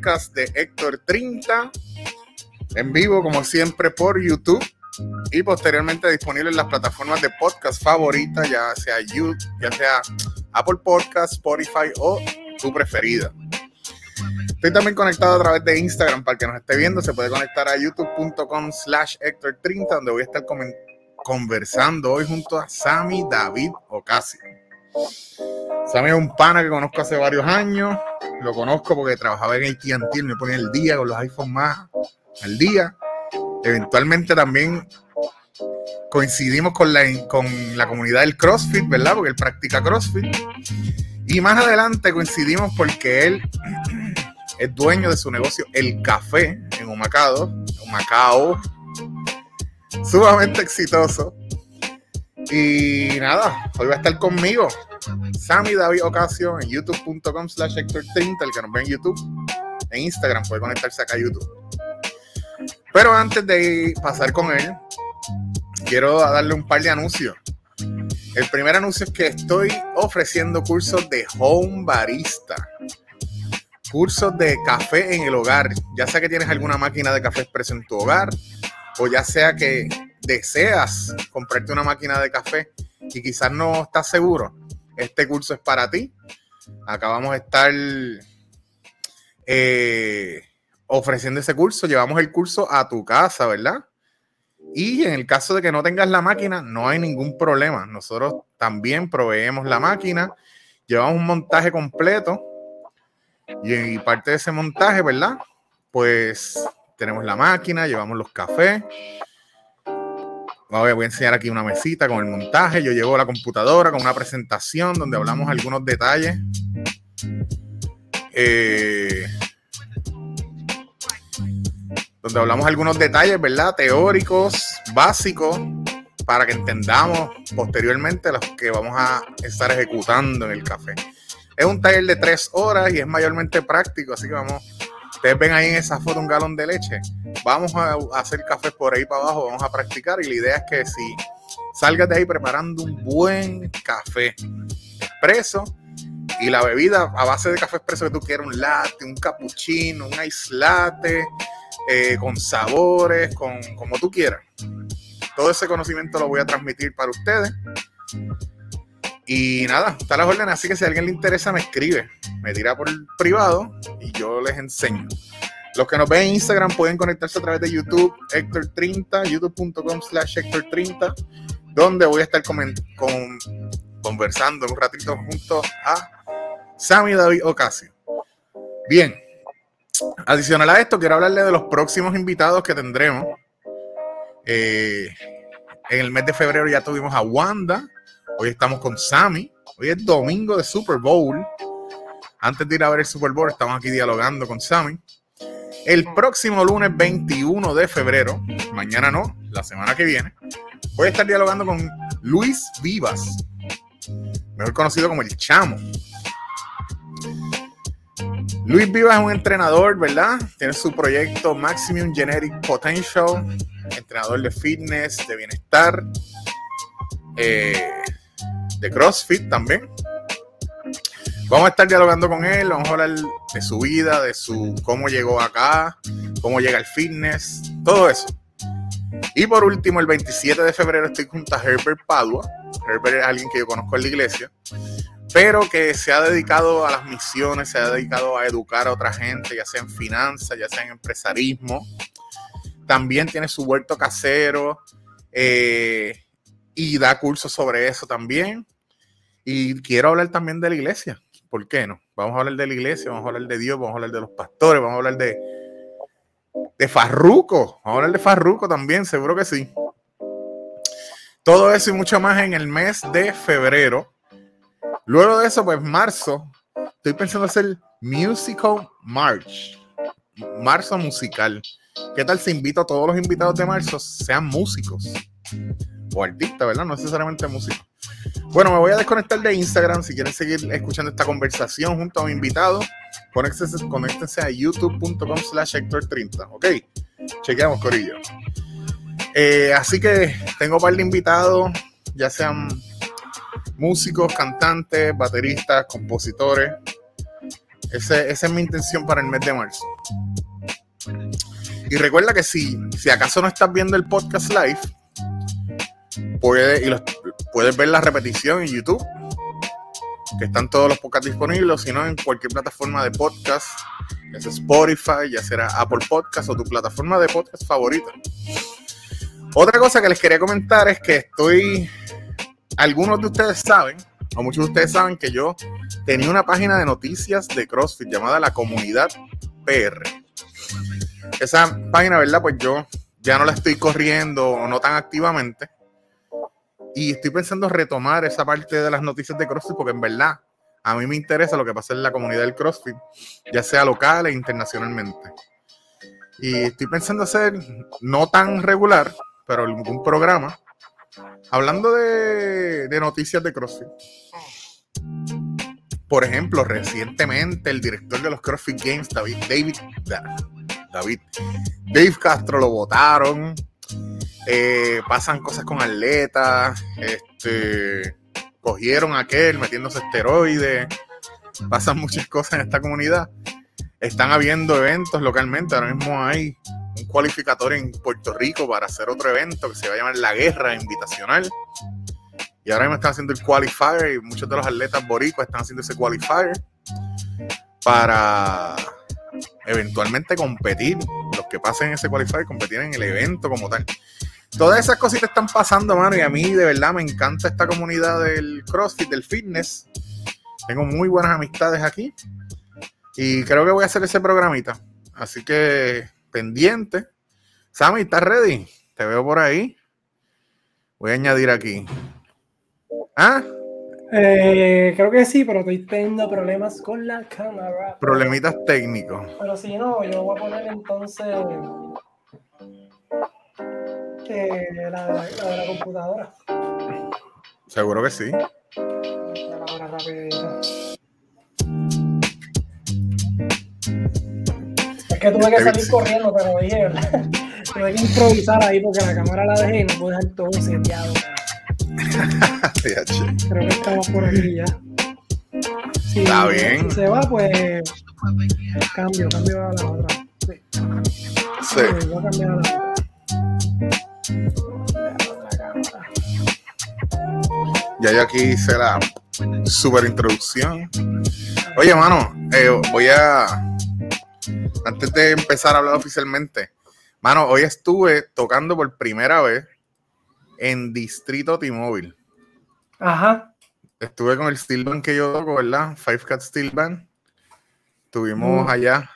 de Héctor 30. En vivo, como siempre, por YouTube. Y posteriormente disponible en las plataformas de podcast favoritas, ya sea YouTube, ya sea Apple Podcast, Spotify o tu preferida. Estoy también conectado a través de Instagram para que nos esté viendo. Se puede conectar a youtube.com slash Héctor 30, donde voy a estar conversando hoy junto a Sammy David Ocasio. Sammy es un pana que conozco hace varios años. Lo conozco porque trabajaba en AT&T, me ponía el día con los iPhones más al día. Eventualmente también coincidimos con la, con la comunidad del CrossFit, ¿verdad? Porque él practica CrossFit. Y más adelante coincidimos porque él es dueño de su negocio El Café en Humacao, Humacao, sumamente exitoso. Y nada, hoy va a estar conmigo Sammy David Ocasio en youtube.com slash Hector 30, el que nos ve en YouTube. En Instagram puede conectarse acá a YouTube. Pero antes de pasar con él, quiero darle un par de anuncios. El primer anuncio es que estoy ofreciendo cursos de home barista. Cursos de café en el hogar. Ya sea que tienes alguna máquina de café expreso en tu hogar, o ya sea que deseas comprarte una máquina de café y quizás no estás seguro, este curso es para ti. Acá vamos a estar eh, ofreciendo ese curso. Llevamos el curso a tu casa, ¿verdad? Y en el caso de que no tengas la máquina, no hay ningún problema. Nosotros también proveemos la máquina, llevamos un montaje completo y, parte de ese montaje, ¿verdad? Pues tenemos la máquina, llevamos los cafés. Voy a enseñar aquí una mesita con el montaje. Yo llevo la computadora con una presentación donde hablamos algunos detalles. Eh, donde hablamos algunos detalles, ¿verdad? Teóricos, básicos, para que entendamos posteriormente los que vamos a estar ejecutando en el café. Es un taller de tres horas y es mayormente práctico, así que vamos, ustedes ven ahí en esa foto un galón de leche. Vamos a hacer café por ahí para abajo, vamos a practicar y la idea es que si salgas de ahí preparando un buen café expreso y la bebida a base de café expreso que tú quieras, un latte, un cappuccino, un ice latte, eh, con sabores, con como tú quieras. Todo ese conocimiento lo voy a transmitir para ustedes. Y nada, está la orden, así que si a alguien le interesa me escribe, me tira por privado y yo les enseño. Los que nos ven en Instagram pueden conectarse a través de YouTube, Héctor30, youtube.com slash Héctor30, donde voy a estar con, conversando un ratito junto a Sammy David Ocasio. Bien, Adicional a esto, quiero hablarle de los próximos invitados que tendremos. Eh, en el mes de febrero ya tuvimos a Wanda. Hoy estamos con Sammy. Hoy es domingo de Super Bowl. Antes de ir a ver el Super Bowl, estamos aquí dialogando con Sammy. El próximo lunes 21 de febrero, mañana no, la semana que viene, voy a estar dialogando con Luis Vivas, mejor conocido como el Chamo. Luis Vivas es un entrenador, ¿verdad? Tiene su proyecto Maximum Genetic Potential, entrenador de fitness, de bienestar, eh, de CrossFit también. Vamos a estar dialogando con él, vamos a hablar de su vida, de su cómo llegó acá, cómo llega al fitness, todo eso. Y por último, el 27 de febrero estoy junto a Herbert Padua. Herbert es alguien que yo conozco en la iglesia pero que se ha dedicado a las misiones, se ha dedicado a educar a otra gente, ya sea en finanzas, ya sea en empresarismo. También tiene su huerto casero eh, y da cursos sobre eso también. Y quiero hablar también de la iglesia. ¿Por qué no? Vamos a hablar de la iglesia, vamos a hablar de Dios, vamos a hablar de los pastores, vamos a hablar de, de Farruco. Vamos a hablar de Farruco también, seguro que sí. Todo eso y mucho más en el mes de febrero Luego de eso, pues marzo, estoy pensando hacer Musical March. Marzo musical. ¿Qué tal si invito a todos los invitados de marzo sean músicos? O artistas, ¿verdad? No necesariamente músicos. Bueno, me voy a desconectar de Instagram. Si quieren seguir escuchando esta conversación junto a mi invitado, conéctense, a youtube.com slash Hector 30. Ok, chequeamos, Corillo. Eh, así que tengo un par de invitados, ya sean músicos, cantantes, bateristas, compositores. esa es mi intención para el mes de marzo. Y recuerda que si, si acaso no estás viendo el podcast live, puedes, y puedes ver la repetición en YouTube, que están todos los podcasts disponibles, sino en cualquier plataforma de podcast, ya sea Spotify, ya sea Apple Podcast o tu plataforma de podcast favorita. Otra cosa que les quería comentar es que estoy, algunos de ustedes saben, o muchos de ustedes saben que yo tenía una página de noticias de CrossFit llamada La Comunidad PR. Esa página, ¿verdad? Pues yo ya no la estoy corriendo, no tan activamente. Y estoy pensando retomar esa parte de las noticias de CrossFit porque en verdad a mí me interesa lo que pasa en la comunidad del CrossFit, ya sea local e internacionalmente. Y estoy pensando hacer, no tan regular, pero algún programa, hablando de, de noticias de CrossFit. Por ejemplo, recientemente el director de los CrossFit Games, David, David, David, Dave Castro lo votaron. Eh, pasan cosas con atletas. Este, cogieron aquel metiéndose esteroides. Pasan muchas cosas en esta comunidad. Están habiendo eventos localmente. Ahora mismo hay un cualificador en Puerto Rico para hacer otro evento que se va a llamar La Guerra Invitacional. Y ahora mismo están haciendo el qualifier y muchos de los atletas boricuas están haciendo ese qualifier para eventualmente competir, los que pasen ese qualifier, competir en el evento como tal. Todas esas cositas están pasando, mano, y a mí de verdad me encanta esta comunidad del CrossFit, del fitness. Tengo muy buenas amistades aquí y creo que voy a hacer ese programita. Así que pendiente. Sammy, ¿estás ready? Te veo por ahí. Voy a añadir aquí. ¿Ah? Eh, creo que sí, pero estoy teniendo problemas con la cámara. Problemitas técnicos. Pero si no, yo voy a poner entonces eh, la, de la, de la, computadora. Seguro que sí. Es que tuve que salir corriendo, pero dije, tuve que improvisar ahí porque la cámara la dejé y no puedo dejar todo seteado. Creo que estamos por aquí ya. Si, Está bien. Se va, pues cambio, cambio a la otra. Sí. Sí. Voy a cambiar a la otra. Ya yo aquí hice la super introducción. Oye, mano, eh, voy a. Antes de empezar a hablar oficialmente, mano, hoy estuve tocando por primera vez en Distrito T-Mobile. Ajá. Estuve con el Steel Band que yo toco, ¿verdad? Five Cat Steel Band. Estuvimos mm. allá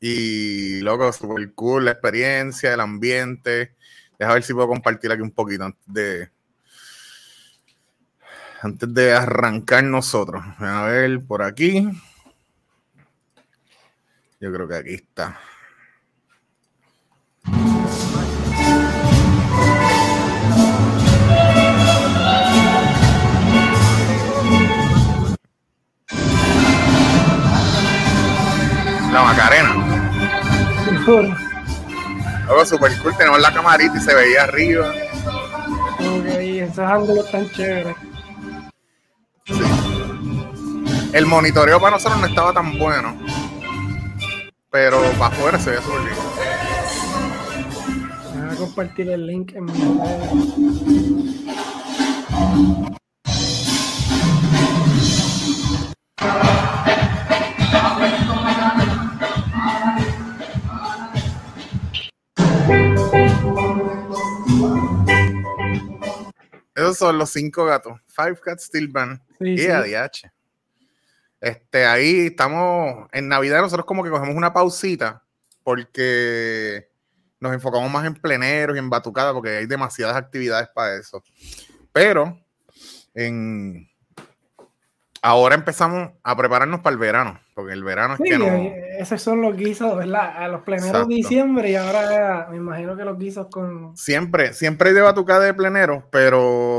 y, loco, super cool la experiencia, el ambiente. Deja ver si puedo compartir aquí un poquito antes de, antes de arrancar nosotros. A ver, por aquí. Yo creo que aquí está. La Macarena. Algo super cool, tenemos la camarita y se veía arriba. Ok, esos ángulos tan chéveres. Sí. El monitoreo para nosotros no estaba tan bueno. Pero para afuera se veía súper bien. Voy a compartir el link en mi Esos son los cinco gatos. Five Cats Steel Band. Sí, y sí. ADH. Este, ahí estamos en Navidad. Nosotros, como que cogemos una pausita porque nos enfocamos más en pleneros y en batucada porque hay demasiadas actividades para eso. Pero en ahora empezamos a prepararnos para el verano, porque el verano es sí, que no. Esos son los guisos, ¿verdad? A los pleneros de diciembre y ahora me imagino que los guisos con. Siempre, siempre hay de batucada de pleneros, pero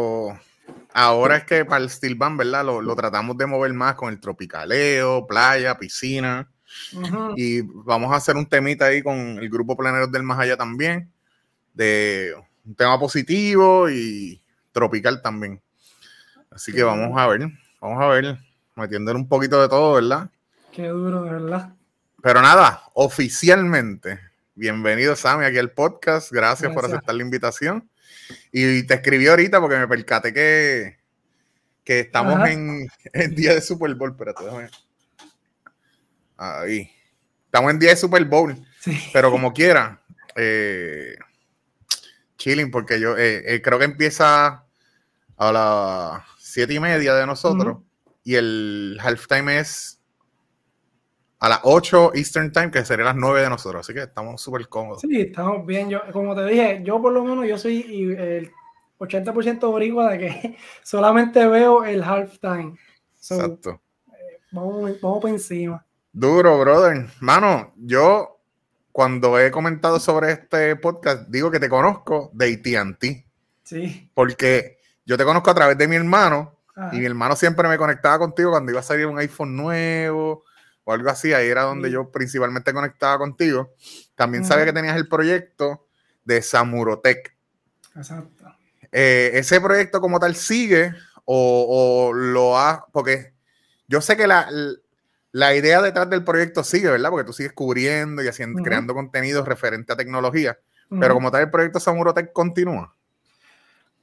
ahora es que para el Steel Band, ¿verdad? Lo, lo, tratamos de mover más con el tropicaleo, playa, piscina. Uh -huh. Y vamos a hacer un temita ahí con el grupo Pleneros del Más Allá también, de un tema positivo y tropical también. Así que vamos a ver, vamos a ver, metiéndole un poquito de todo, ¿verdad? Qué duro, de verdad. Pero nada, oficialmente, bienvenido Sammy aquí al podcast. Gracias, por aceptar la invitación. Y te escribí ahorita porque me percaté que, que estamos en, en, día de Super Bowl. Espérate, déjame. Ahí. Estamos en día de Super Bowl. Pero como quiera, eh, chilling, porque yo eh, eh, creo que empieza a las siete y media de nosotros y el halftime es a las 8 Eastern Time, que sería las 9 de nosotros. Así que estamos súper cómodos. Sí, estamos bien. Yo, como te dije, yo por lo menos yo soy el 80% boricua de que solamente veo el halftime. Exacto. vamos, vamos por encima. Duro, brother. Mano, yo cuando he comentado sobre este podcast, digo que te conozco de ATT. Sí. Porque yo te conozco a través de mi hermano y mi hermano siempre me conectaba contigo cuando iba a salir un iPhone nuevo o algo así. Ahí era donde yo principalmente conectaba contigo. También sabía que tenías el proyecto de Samurotech. Exacto. Eh, ¿Ese proyecto como tal sigue o, o lo ha...? Porque yo sé que la, la idea detrás del proyecto sigue, ¿verdad? Porque tú sigues cubriendo y haciendo, creando contenidos referente a tecnología. Pero como tal, el proyecto Samurotech continúa.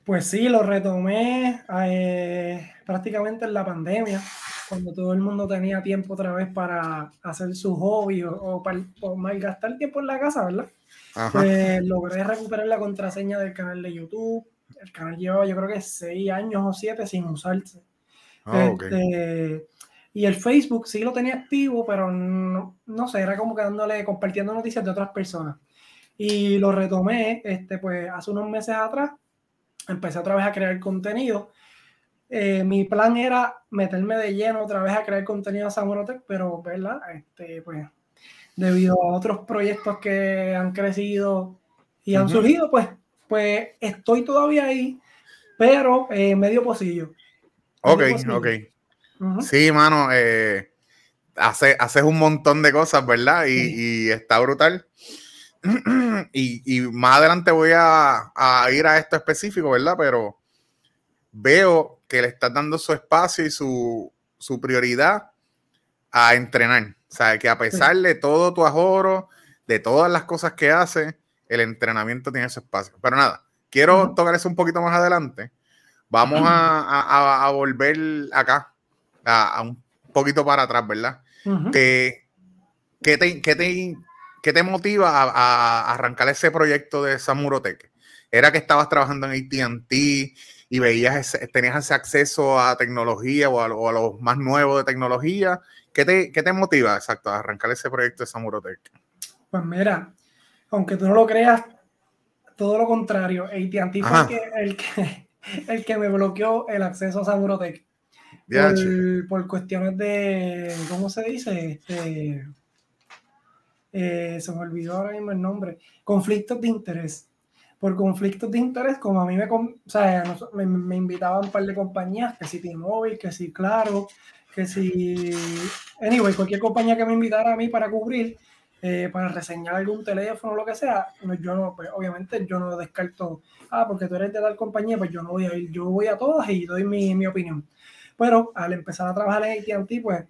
Pues sí, lo retomé eh, prácticamente en la pandemia, cuando todo el mundo tenía tiempo otra vez para hacer su hobby o, para malgastar tiempo en la casa, ¿verdad? Pues logré recuperar la contraseña del canal de YouTube. El canal llevaba yo creo que seis años o siete sin usarse. Ah, este, y el Facebook sí lo tenía activo, pero no, no sé, era como que dándole, compartiendo noticias de otras personas. Y lo retomé, este, pues hace unos meses atrás, empecé otra vez a crear contenido. Eh, mi plan era meterme de lleno otra vez a crear contenido a Samurotech, pero, ¿verdad? Este, pues, debido a otros proyectos que han crecido y han surgido, pues, pues estoy todavía ahí, pero eh, medio pocillo. Ok, ok. Sí, mano, eh, hace, haces un montón de cosas, ¿verdad? Y, está brutal. y, más adelante voy a, ir a esto específico, ¿verdad? Pero veo que le estás dando su espacio y su, prioridad a entrenar. O sea, que a pesar de todo tu ahorro, de todas las cosas que hace, el entrenamiento tiene su espacio. Pero nada, quiero tocar eso un poquito más adelante. Vamos a volver acá a, un poquito para atrás, ¿verdad? ¿Qué, te, qué, te, motiva a, arrancar ese proyecto de Samurotech? ¿Era que estabas trabajando en ATT y veías tenías ese acceso a tecnología o a, los más nuevos de tecnología? ¿Qué te, ¿Qué te motiva, exacto, a arrancar ese proyecto de Samurotech? Pues mira, aunque tú no lo creas, todo lo contrario, ATT fue el que, el que me bloqueó el acceso a Samurotech por, cuestiones de, ¿cómo se dice? Este, eh, se me olvidó ahora mismo el nombre, conflictos de interés. Por conflictos de interés, como a mí me, o sea, me, me invitaban un par de compañías, que si T-Mobile, que si Claro, que si, anyway, cualquier compañía que me invitara a mí para cubrir, eh, para reseñar algún teléfono lo que sea, yo no, pues obviamente yo no descarto, ah, porque tú eres de tal compañía, pues yo no voy a ir, yo voy a todas y doy mi, mi opinión. Pero al empezar a trabajar en AT&T, pues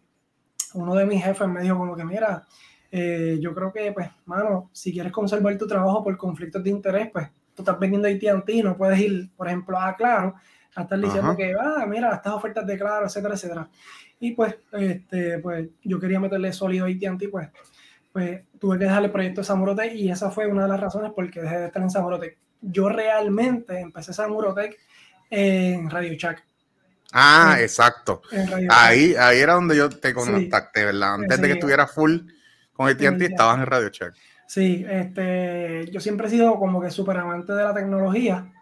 uno de mis jefes me dijo como que, mira, eh, yo creo que, pues, mano, si quieres conservar tu trabajo por conflictos de interés, pues tú estás vendiendo AT&T, no puedes ir, por ejemplo, a Claro, a estar diciendo que, ah, mira, estas ofertas de Claro, etcétera, etcétera. Y pues, este, pues, yo quería meterle sólido a AT&T, pues, pues, tuve que dejarle el proyecto de Samurotech y esa fue una de las razones por qué dejé de estar en Samurotech. Yo realmente empecé Samurotech en Radio Shack. Ah, exacto. Ahí, ahí era donde yo te contacté, ¿verdad? Antes de que estuviera full con TNT, estabas en Radio Check. Sí, este, yo siempre he sido como que súper amante de la tecnología.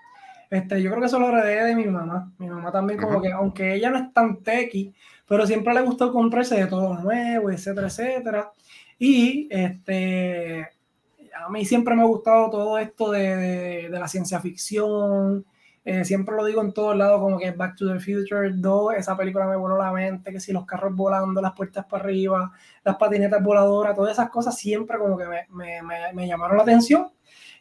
Este, yo creo que eso lo heredé de mi mamá. Mi mamá también como que, aunque ella no es tan techy, pero siempre le gustó comprarse de todo nuevo, etcétera, etcétera. Y este, a mí siempre me ha gustado todo esto de la ciencia ficción, eh, siempre lo digo en todos lados, como que Back to the Future 2, esa película me voló la mente, que si los carros volando, las puertas para arriba, las patinetas voladoras, todas esas cosas siempre como que me, me, me, llamaron la atención.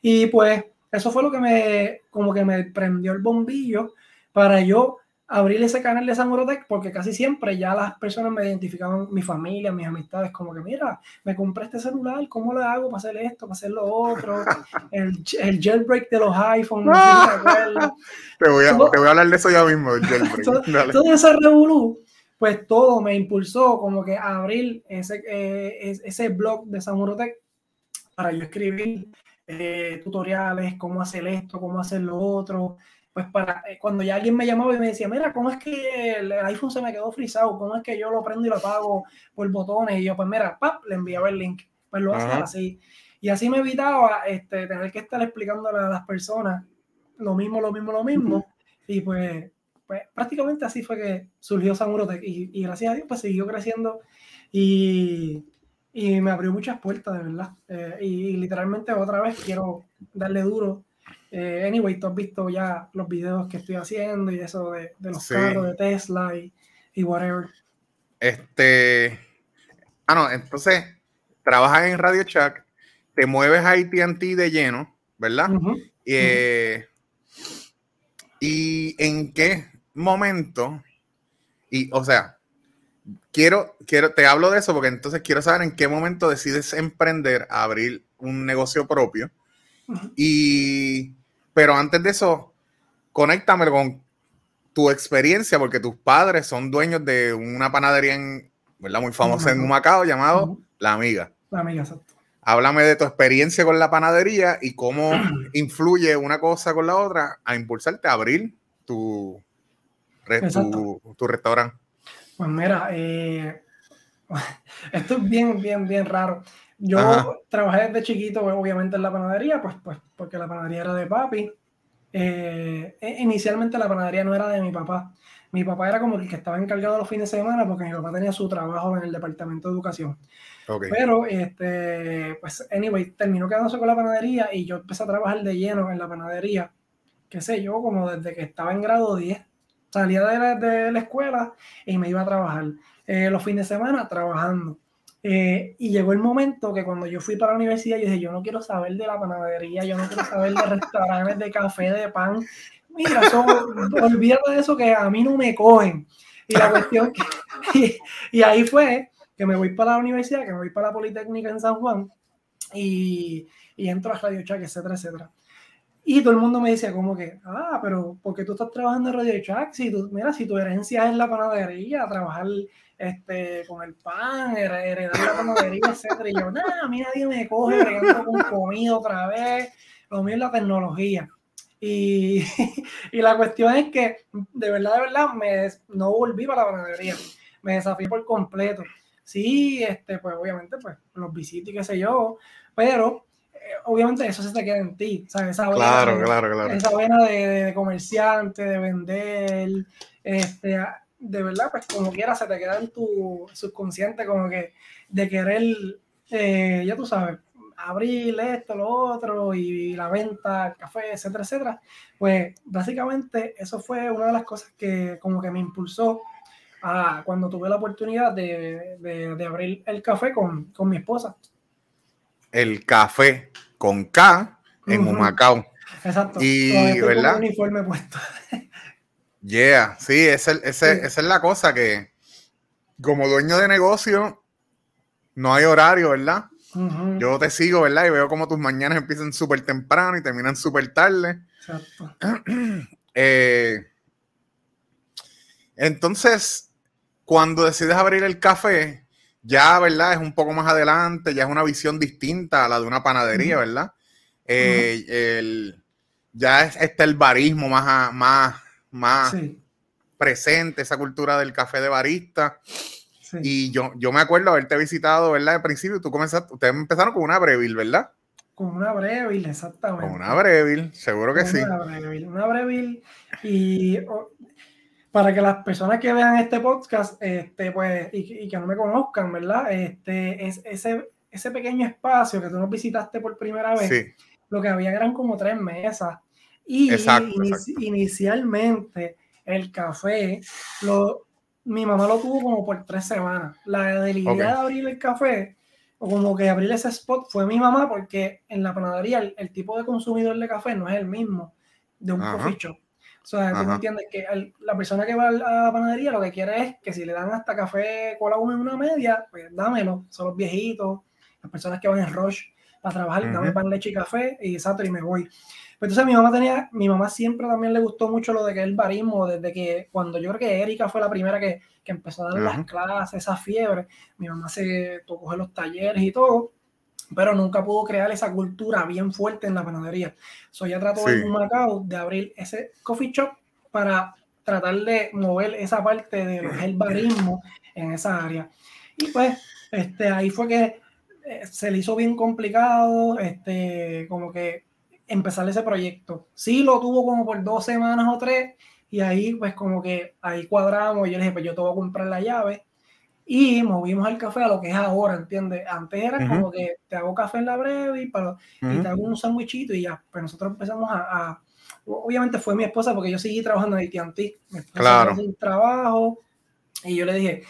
Y pues eso fue lo que me, como que me prendió el bombillo para yo abrir ese canal de Samurotech porque casi siempre ya las personas me identificaban, mi familia, mis amistades, como que mira, me compré este celular, ¿cómo lo hago para hacer esto, para hacer lo otro? El, el jailbreak de los iPhones. te, voy a, te voy a hablar de eso ya mismo, el jailbreak. todo, todo ese revolú, pues todo me impulsó como que a abrir ese, eh, ese blog de Samurotech para yo escribir eh, tutoriales, cómo hacer esto, cómo hacer lo otro, pues para eh, cuando ya alguien me llamaba y me decía, mira, ¿cómo es que el, iPhone se me quedó frisado? ¿Cómo es que yo lo prendo y lo apago por botones? Y yo, pues mira, ¡pap! le enviaba el link. Pues lo hacía así. Y así me evitaba este, tener que estar explicándole a las personas lo mismo, lo mismo, lo mismo. Y pues, pues prácticamente así fue que surgió Samurotech. Y, y gracias a Dios, pues siguió creciendo. Y, y me abrió muchas puertas, de verdad. Eh, y, literalmente otra vez quiero darle duro eh, anyway, tú has visto ya los videos que estoy haciendo y eso de, los carros de Tesla y, y, whatever. Este. Ah, no, entonces trabajas en Radio Shack, te mueves a ATT de lleno, ¿verdad? Eh, ¿Y en qué momento? Y, o sea, quiero, quiero, te hablo de eso porque entonces quiero saber en qué momento decides emprender a abrir un negocio propio. Y pero antes de eso, conéctame con tu experiencia, porque tus padres son dueños de una panadería en, ¿verdad? muy famosa en Macao llamado La Amiga. La Amiga, exacto. Háblame de tu experiencia con la panadería y cómo influye una cosa con la otra a impulsarte a abrir tu, tu, restaurante. Pues mira, eh, esto es bien, bien, bien raro. Yo trabajé desde chiquito, obviamente, en la panadería, pues, pues porque la panadería era de papi. Eh, e, inicialmente la panadería no era de mi papá. Mi papá era como el que estaba encargado los fines de semana porque mi papá tenía su trabajo en el departamento de educación. Pero, este, pues, anyway, terminó quedándose con la panadería y yo empecé a trabajar de lleno en la panadería, qué sé yo, como desde que estaba en grado 10. Salía de la, de la escuela y me iba a trabajar. Eh, los fines de semana trabajando. Eh, y llegó el momento que cuando yo fui para la universidad, yo dije, yo no quiero saber de la panadería, yo no quiero saber de restaurantes, de café, de pan. Mira, olvídate de eso que a mí no me cogen. Y la cuestión, y, y, ahí fue que me voy para la universidad, que me voy para la Politécnica en San Juan y, y entro a Radio Chac, etcétera, etcétera. Y todo el mundo me dice como que, ah, pero ¿por qué tú estás trabajando en Radio Shack? Si tú, mira, si tu herencia es la panadería, trabajar este, con el pan, heredar la panadería, etcétera. Y yo, nada, a mí nadie me coge bregando con comida otra vez. Lo mío es la tecnología. Y, y, la cuestión es que, de verdad, de verdad, me, no volví para la panadería. Me desafié por completo. Sí, este, pues obviamente, pues los visitos y qué sé yo, pero eh, obviamente eso se te queda en ti, ¿sabes? Esa claro, claro, claro. Esa vena de, de, comerciante, de vender, este, de verdad, pues como quiera se te queda en tu subconsciente como que de querer, eh, ya tú sabes, abrir esto, lo otro y la venta, el café, etcétera, etcétera. Pues básicamente eso fue una de las cosas que como que me impulsó a cuando tuve la oportunidad de, de, abrir el café con, con, mi esposa. El café con K en Humacao. Exacto. Y, ¿verdad? Un uniforme puesto. Yeah, sí, esa, es la cosa que como dueño de negocio no hay horario, ¿verdad? Yo te sigo, ¿verdad? Y veo como tus mañanas empiezan súper temprano y terminan súper tarde. Exacto. Eh, entonces, cuando decides abrir el café, ya, ¿verdad? Es un poco más adelante, ya es una visión distinta a la de una panadería, ¿verdad? Eh, ya está el barismo más, más más presente, esa cultura del café de barista. Y yo, yo me acuerdo haberte visitado, ¿verdad? Al principio tú comenzaste, ustedes empezaron con una Breville, ¿verdad? Con una Breville, exactamente. Con una Breville, seguro que sí. Una Breville, una Breville. Y para que las personas que vean este podcast, este, pues, y, que no me conozcan, ¿verdad? Este, es, ese, ese pequeño espacio que tú nos visitaste por primera vez, lo que había eran como tres mesas y inicialmente el café, lo, mi mamá lo tuvo como por tres semanas. La debilidad de abrir el café, o como que abrir ese spot, fue mi mamá, porque en la panadería el, tipo de consumidor de café no es el mismo de un coffee O sea, tú entiendes que la persona que va a la panadería lo que quiere es que si le dan hasta café cola en una media, pues dámelo. Son los viejitos, las personas que van en rush para trabajar, dame pan, leche y café y exacto, y me voy. Pues entonces mi mamá tenía, mi mamá siempre también le gustó mucho lo de que el barismo, desde que cuando yo creo que Erika fue la primera que, que empezó a dar las clases, esa fiebre, mi mamá se tocó en los talleres y todo, pero nunca pudo crear esa cultura bien fuerte en la panadería. So ya trató en Macao de abrir ese coffee shop para tratar de mover esa parte del barismo en esa área. Y pues este, ahí fue que eh, se le hizo bien complicado, este, como que empezar ese proyecto. Sí lo tuvo como por dos semanas o tres, y ahí pues como que ahí cuadramos, y yo le dije, pues yo te voy a comprar la llave, y movimos el café a lo que es ahora, ¿entiendes? Antes era como que te hago café en la breve y, para, y te hago un sandwichito y ya, pero nosotros empezamos a, obviamente fue mi esposa porque yo seguí trabajando en AT&T, claro. trabajo, y yo le dije,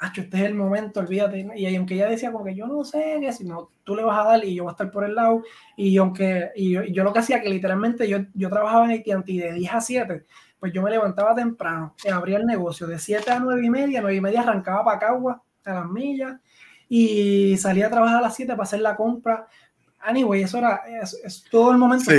este es el momento, olvídate. Y aunque ella decía como que yo no sé, que si no, tú le vas a dar y yo voy a estar por el lado. Y aunque y yo, lo que hacía, que literalmente yo, yo trabajaba en AT&T de 10 a 7, pues yo me levantaba temprano, y abría el negocio de 7 a 9 y media, 9 y media arrancaba para Cagua, a las millas, y salía a trabajar a las 7 para hacer la compra. Anyway, eso era es, todo el momento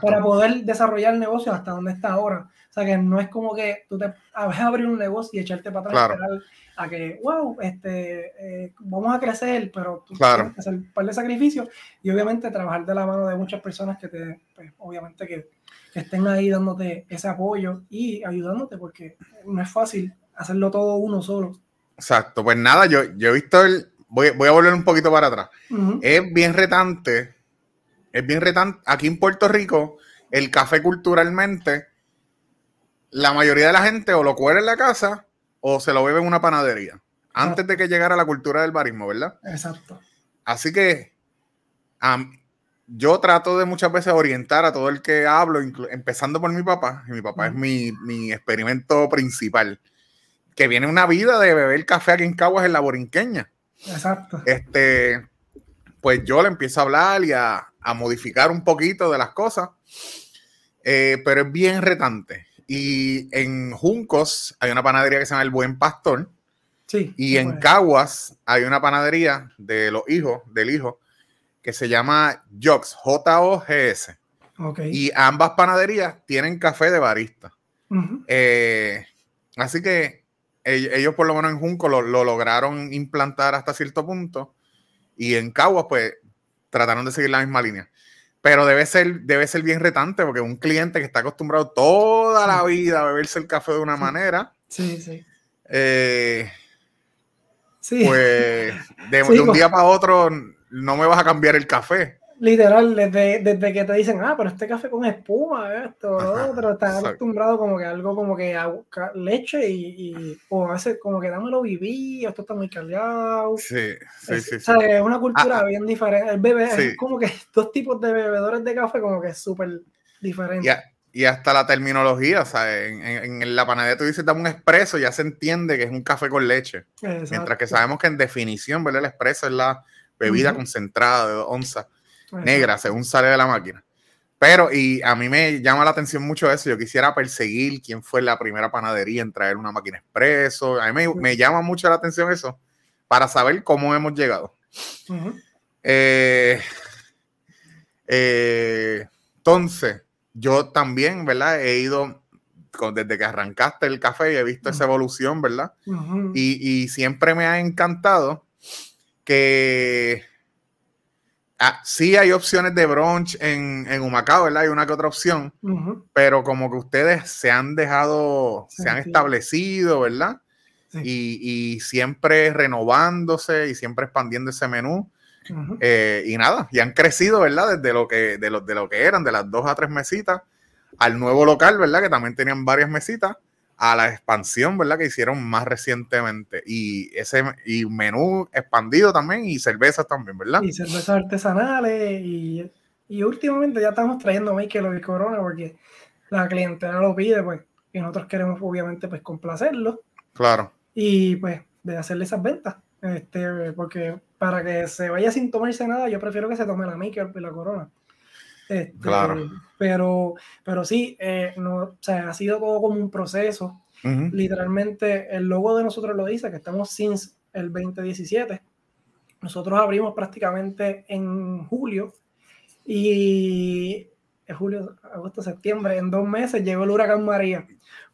para poder desarrollar el negocio hasta donde está ahora. O sea que no es como que tú te vas a abrir un negocio y echarte para atrás esperar a que, wow, este, eh, vamos a crecer, pero tú tienes que hacer un par de sacrificios y obviamente trabajar de la mano de muchas personas que te, pues, obviamente que, estén ahí dándote ese apoyo y ayudándote porque no es fácil hacerlo todo uno solo. Exacto, pues nada, yo, yo he visto el, voy, voy a volver un poquito para atrás. Es bien retante, es bien retante, aquí en Puerto Rico, el café culturalmente la mayoría de la gente o lo cuela en la casa o se lo bebe en una panadería. Antes de que llegara la cultura del barismo, ¿verdad? Exacto. Así que yo trato de muchas veces orientar a todo el que hablo, empezando por mi papá, y mi papá es mi, mi, experimento principal, que viene una vida de beber café aquí en Caguas en la borinqueña. Exacto. Este, pues yo le empiezo a hablar y a, modificar un poquito de las cosas, eh, pero es bien retante. Y en Juncos hay una panadería que se llama El Buen Pastor. Sí. Y en Caguas hay una panadería de los hijos, del hijo, que se llama Jogs, J-O-G-S. Okay. Y ambas panaderías tienen café de barista. Eh, así que ellos, por lo menos en Junco, lo, lo, lograron implantar hasta cierto punto. Y en Caguas, pues, trataron de seguir la misma línea pero debe ser, debe ser bien retante porque un cliente que está acostumbrado toda la vida a beberse el café de una manera. Sí, sí. Eh, sí. Pues de, un pues. día para otro no me vas a cambiar el café literal, desde, desde, que te dicen, ah, pero este café con espuma, esto, lo otro, estás acostumbrado como que algo como que a leche y, o a veces como que dámelo viví, esto está muy caldeado. Sí, sí, sí. O sea, es una cultura ah, ah. bien diferente. El bebé es como que dos tipos de bebedores de café como que es súper diferente. Y, hasta la terminología, o sea, en, en, la panadería tú dices, dame un expreso, ya se entiende que es un café con leche. Mientras que sabemos que en definición, ¿verdad? El expreso es la bebida concentrada de onzas negra, según sale de la máquina. Pero, y a mí me llama la atención mucho eso. Yo quisiera perseguir quién fue la primera panadería en traer una máquina expreso. A mí me, llama mucho la atención eso para saber cómo hemos llegado. Eh, eh, entonces, yo también, ¿verdad? He ido desde que arrancaste el café y he visto esa evolución, ¿verdad? y, y, siempre me ha encantado que Ah, sí hay opciones de brunch en, en Humacao, ¿verdad? Hay una que otra opción, pero como que ustedes se han dejado, se han establecido, ¿verdad? Y, siempre renovándose y siempre expandiendo ese menú. Eh, y nada, y han crecido, ¿verdad? Desde lo que, de lo, de lo que eran, de las dos a tres mesitas, al nuevo local, ¿verdad? Que también tenían varias mesitas a la expansión, ¿verdad? Que hicieron más recientemente. Y ese y menú expandido también y cervezas también, ¿verdad? Y cervezas artesanales y, y últimamente ya estamos trayendo Michael y Corona porque la clientela lo pide, pues, y nosotros queremos obviamente pues complacerlo. Claro. Y pues de hacerle esas ventas. Este, porque para que se vaya sin tomarse nada, yo prefiero que se tome la Michael y la Corona. Este, claro. Pero, pero sí, eh, no, o sea, ha sido todo como un proceso. Literalmente, el logo de nosotros lo dice, que estamos since el 2017. Nosotros abrimos prácticamente en julio y en julio, agosto, septiembre, en dos meses llegó el huracán María.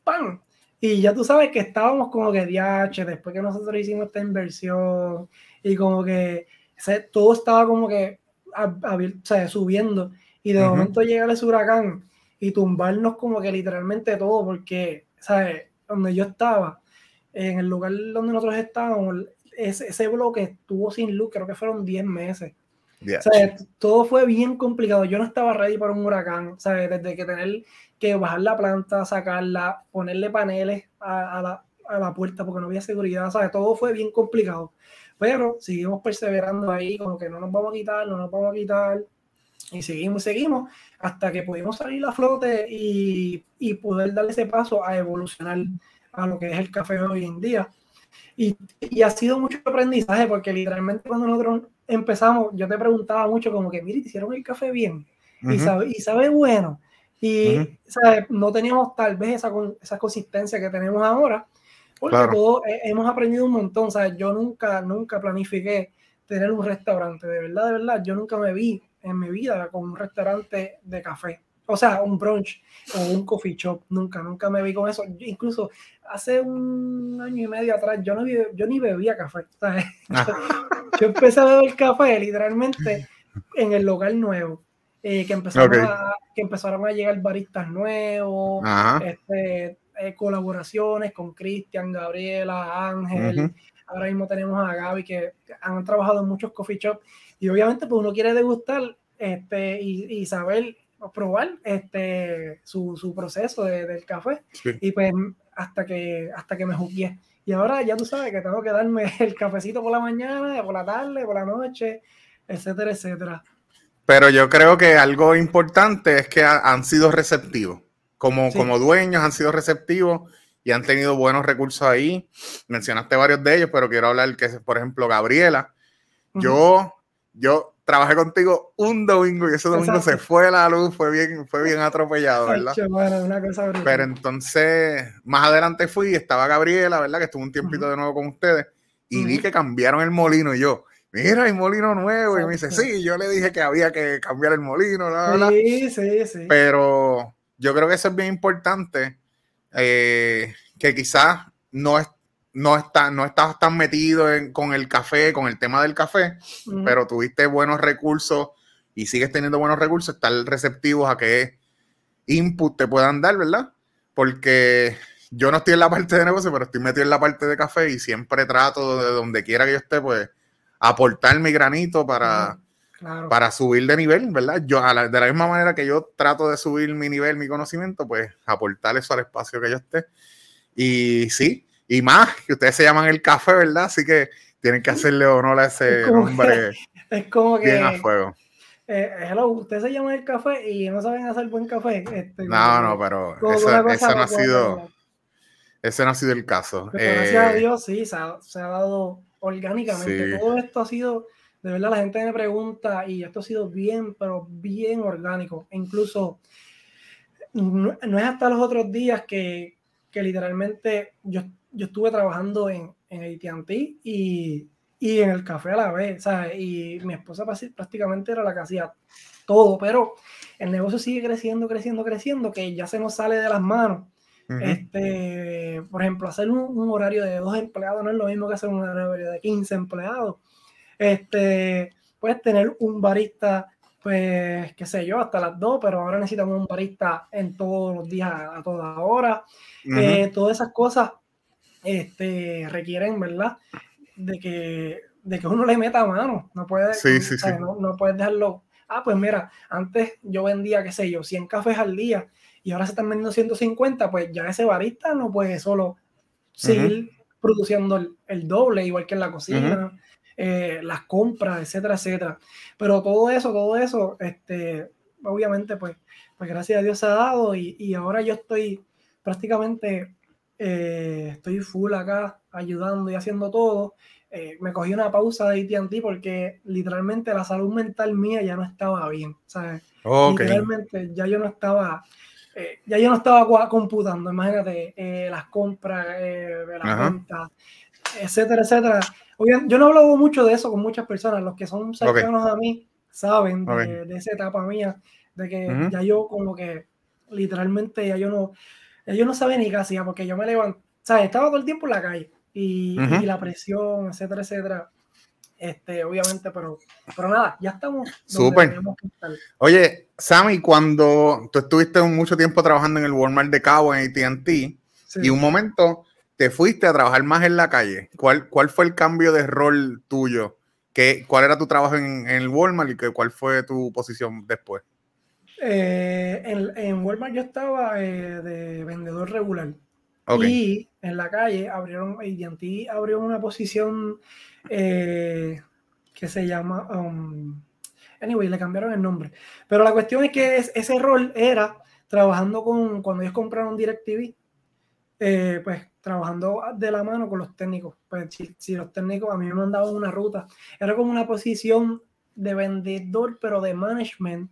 ¡Pam! Y ya tú sabes que estábamos como que DH, después que nosotros hicimos esta inversión y como que todo estaba como que subiendo. Y de momento llega ese huracán y tumbarnos como que literalmente todo, porque, ¿sabes? Donde yo estaba, en el lugar donde nosotros estábamos, ese, ese bloque estuvo sin luz, creo que fueron 10 meses. O sea, todo fue bien complicado. Yo no estaba ready para un huracán, ¿sabes? Desde que tener que bajar la planta, sacarla, ponerle paneles a, la, a la, puerta porque no había seguridad, ¿sabes? Todo fue bien complicado. Pero seguimos perseverando ahí, como que no nos vamos a quitar, no nos vamos a quitar. Y seguimos, seguimos, hasta que pudimos salir a flote y, y poder darle ese paso a evolucionar a lo que es el café hoy en día. Y, y, ha sido mucho aprendizaje porque literalmente cuando nosotros empezamos, yo te preguntaba mucho como que, mire, te hicieron el café bien y, sabe, y sabe bueno. Y no teníamos tal vez esa, esa consistencia que tenemos ahora, porque todos hemos aprendido un montón. ¿sabes? Yo nunca, nunca planifiqué tener un restaurante, de verdad, de verdad, yo nunca me vi en mi vida con un restaurante de café. O sea, un brunch o un coffee shop. Nunca, nunca me vi con eso. incluso hace un año y medio atrás yo, no yo ni bebía café. yo empecé a beber café literalmente en el local nuevo. Eh, que, empezaron a, que empezaron a llegar baristas nuevos, este, eh, colaboraciones con Cristian, Gabriela, Ángel. Ahora mismo tenemos a Gaby que han trabajado en muchos coffee shops y obviamente pues uno quiere degustar este, y, y saber probar este, su, su proceso de, del café. Y pues hasta que, hasta que me jugué. Y ahora ya tú sabes que tengo que darme el cafecito por la mañana, por la tarde, por la noche, etcétera, etcétera. Pero yo creo que algo importante es que han sido receptivos. Como, como dueños han sido receptivos y han tenido buenos recursos ahí. Mencionaste varios de ellos, pero quiero hablar que, por ejemplo, Gabriela. Yo, yo trabajé contigo un domingo y ese domingo se fue la luz, fue bien, fue bien atropellado, ¿verdad? Pero entonces, más adelante fui y estaba Gabriela, ¿verdad? Que estuvo un tiempito de nuevo con ustedes y vi que cambiaron el molino y yo, mira, hay molino nuevo. Y me dice, sí, yo le dije que había que cambiar el molino, ¿verdad? Sí, sí, sí. Pero yo creo que eso es bien importante, eh, que quizás no es no, está, no estabas tan metido con el café, con el tema del café, pero tuviste buenos recursos y sigues teniendo buenos recursos, estar receptivos a qué input te puedan dar, ¿verdad? Porque yo no estoy en la parte de negocio, pero estoy metido en la parte de café y siempre trato de donde quiera que yo esté, pues aportar mi granito para, para subir de nivel, ¿verdad? Yo, de la misma manera que yo trato de subir mi nivel, mi conocimiento, pues aportar eso al espacio que yo esté. Y sí, y más, que ustedes se llaman el café, ¿verdad? Así que tienen que hacerle honor a ese nombre es como que, bien a fuego. Eh, hello, ustedes se llaman el café y no saben hacer buen café. Este, no, no, pero eso, no ha sido, ese no ha sido el caso. gracias a eh, Dios, sí, se ha, dado orgánicamente. Todo esto ha sido, de verdad, la gente me pregunta y esto ha sido bien, pero bien orgánico. E incluso, no, no es hasta los otros días que, que literalmente yo yo estuve trabajando en, en ATT y, y, en el café a la vez, ¿sabes? Y mi esposa prácticamente era la que hacía todo, pero el negocio sigue creciendo, creciendo, creciendo, que ya se nos sale de las manos. este, por ejemplo, hacer un, horario de dos empleados no es lo mismo que hacer un horario de 15 empleados. Este, puedes tener un barista, pues, qué sé yo, hasta las dos, pero ahora necesitamos un barista en todos los días, a toda hora. Eh, todas esas cosas este, requieren, ¿verdad? De que, de que uno le meta mano. No puede, No, no puedes dejarlo. Ah, pues mira, antes yo vendía, qué sé yo, 100 cafés al día y ahora se están vendiendo 150, pues ya ese barista no puede solo seguir produciendo el, doble, igual que en la cocina, eh, las compras, etcétera, etcétera. Pero todo eso, todo eso, este, obviamente, pues, pues gracias a Dios se ha dado y, y ahora yo estoy prácticamente eh, estoy full acá ayudando y haciendo todo. eh, me cogí una pausa de ATT porque literalmente la salud mental mía ya no estaba bien. ¿sabes? Literalmente ya yo no estaba, eh, ya yo no estaba computando, imagínate, eh, las compras, las ventas, etcétera, etcétera. yo no hablo mucho de eso con muchas personas, los que son cercanos a mí saben de, esa etapa mía, de que ya yo como que literalmente ya yo no, yo no sabía ni qué hacía, porque yo me levanté, ¿sabes? Estaba todo el tiempo en la calle y, la presión, etcétera, etcétera. Este, obviamente, pero, pero nada, ya estamos. Súper. Oye, Sammy, cuando tú estuviste mucho tiempo trabajando en el Walmart de Cabo, en ATT, y un momento te fuiste a trabajar más en la calle, ¿cuál, cuál fue el cambio de rol tuyo? ¿Qué, ¿Cuál era tu trabajo en, el Walmart y cuál fue tu posición después? Eh, en, en, Walmart yo estaba eh, de vendedor regular. Y en la calle abrieron, AT&T abrió una posición eh, que se llama, um, anyway, le cambiaron el nombre. Pero la cuestión es que ese rol era trabajando con, cuando ellos compraron DirecTV, eh, pues trabajando de la mano con los técnicos. Pues si, los técnicos a mí me mandaban una ruta, era como una posición de vendedor, pero de management,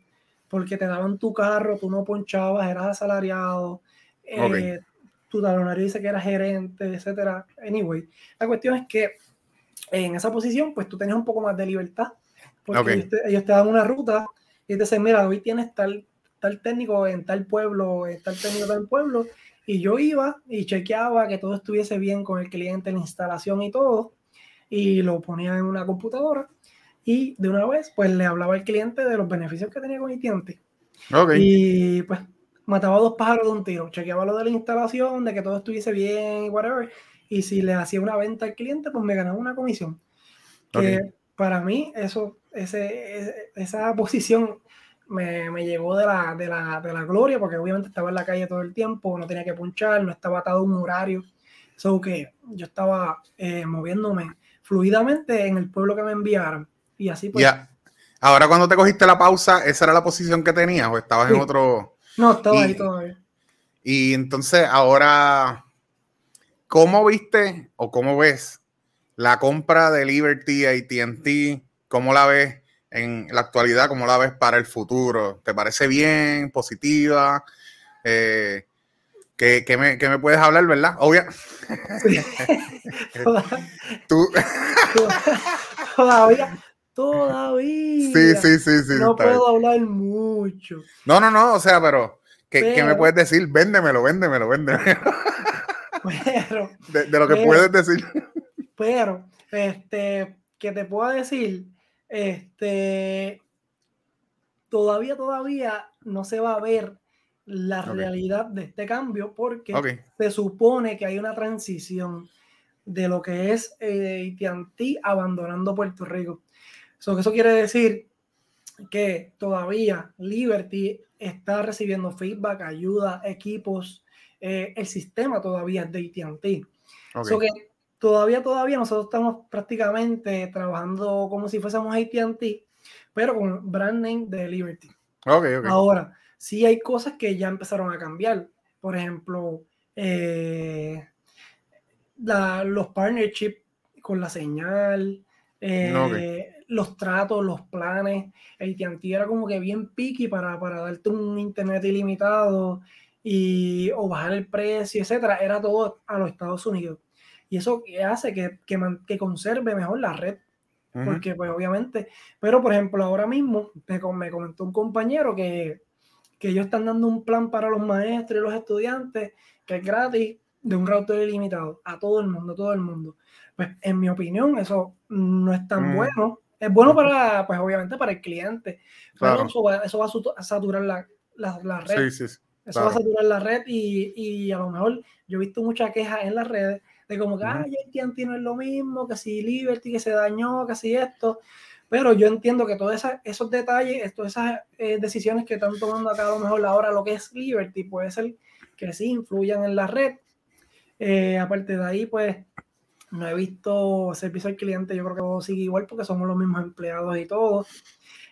porque te daban tu carro, tú no ponchabas, eras asalariado. Eh, tu talonario dice que era gerente, etcétera. Anyway, la cuestión es que en esa posición, pues tú tenías un poco más de libertad, porque ellos, te, dan una ruta y te dicen, mira, hoy tienes tal, tal técnico en tal pueblo, en tal técnico en tal pueblo, y yo iba y chequeaba que todo estuviese bien con el cliente, la instalación y todo, y lo ponía en una computadora, y de una vez, pues le hablaba al cliente de los beneficios que tenía con AT&T. Okay. Y pues mataba dos pájaros de un tiro. Chequeaba lo de la instalación, de que todo estuviese bien y whatever. Y si le hacía una venta al cliente, pues me ganaba una comisión. Que para mí, eso, ese, esa posición me, me llegó de la, de, la, de la, gloria, porque obviamente estaba en la calle todo el tiempo, no tenía que punchar, no estaba atado a un horario. So que yo estaba eh, moviéndome fluidamente en el pueblo que me enviaron. Y así pues. Ahora, cuando te cogiste la pausa, ¿esa era la posición que tenías o estabas en otro.? No, estaba ahí todavía. Y entonces ahora, ¿cómo viste o cómo ves la compra de Liberty ATT? ¿Cómo la ves en la actualidad? ¿Cómo la ves para el futuro? ¿Te parece bien, positiva? Eh, ¿qué, me, me, puedes hablar, verdad? Obvia. Tú. todavía, Todavía. Sí, sí, sí, sí. No puedo hablar mucho. No, no, no, o sea, pero, ¿qué, me puedes decir? Véndemelo, véndemelo, véndemelo. Pero, de, lo que puedes decir. Pero, este, que te puedo decir, este, todavía, todavía no se va a ver la realidad de este cambio porque se supone que hay una transición de lo que es eh, AT&T abandonando Puerto Rico eso quiere decir que todavía Liberty está recibiendo feedback, ayuda, equipos. Eh, el sistema todavía es de ATT. Okay. que todavía, todavía nosotros estamos prácticamente trabajando como si fuésemos ATT, pero con brand name de Liberty. Ahora, sí hay cosas que ya empezaron a cambiar. Por ejemplo, eh, los partnerships con la señal. Eh, los tratos, los planes. AT&T era como que bien picky para, para darte un internet ilimitado y, o bajar el precio, etcétera. Era todo a los Estados Unidos. Y eso hace que, que, que conserve mejor la red. Porque, pues, obviamente, pero por ejemplo, ahora mismo me, me comentó un compañero que, que ellos están dando un plan para los maestros y los estudiantes que es gratis de un router ilimitado a todo el mundo, todo el mundo. Pues en mi opinión eso no es tan mm. bueno es bueno para, pues obviamente para el cliente, pero eso, va, eso, va, a saturar la, la, red. Sí, sí, eso va a saturar la red y, y, a lo mejor yo he visto muchas quejas en las redes de como que, ah, ya no es lo mismo, que si Liberty, que se dañó, que si esto. Pero yo entiendo que todos esos detalles, todas esas eh, decisiones que están tomando acá a lo mejor ahora lo que es Liberty, puede ser que sí influyan en la red. Eh, aparte de ahí, pues no he visto servicio al cliente, yo creo que todo sigue igual porque somos los mismos empleados y todo.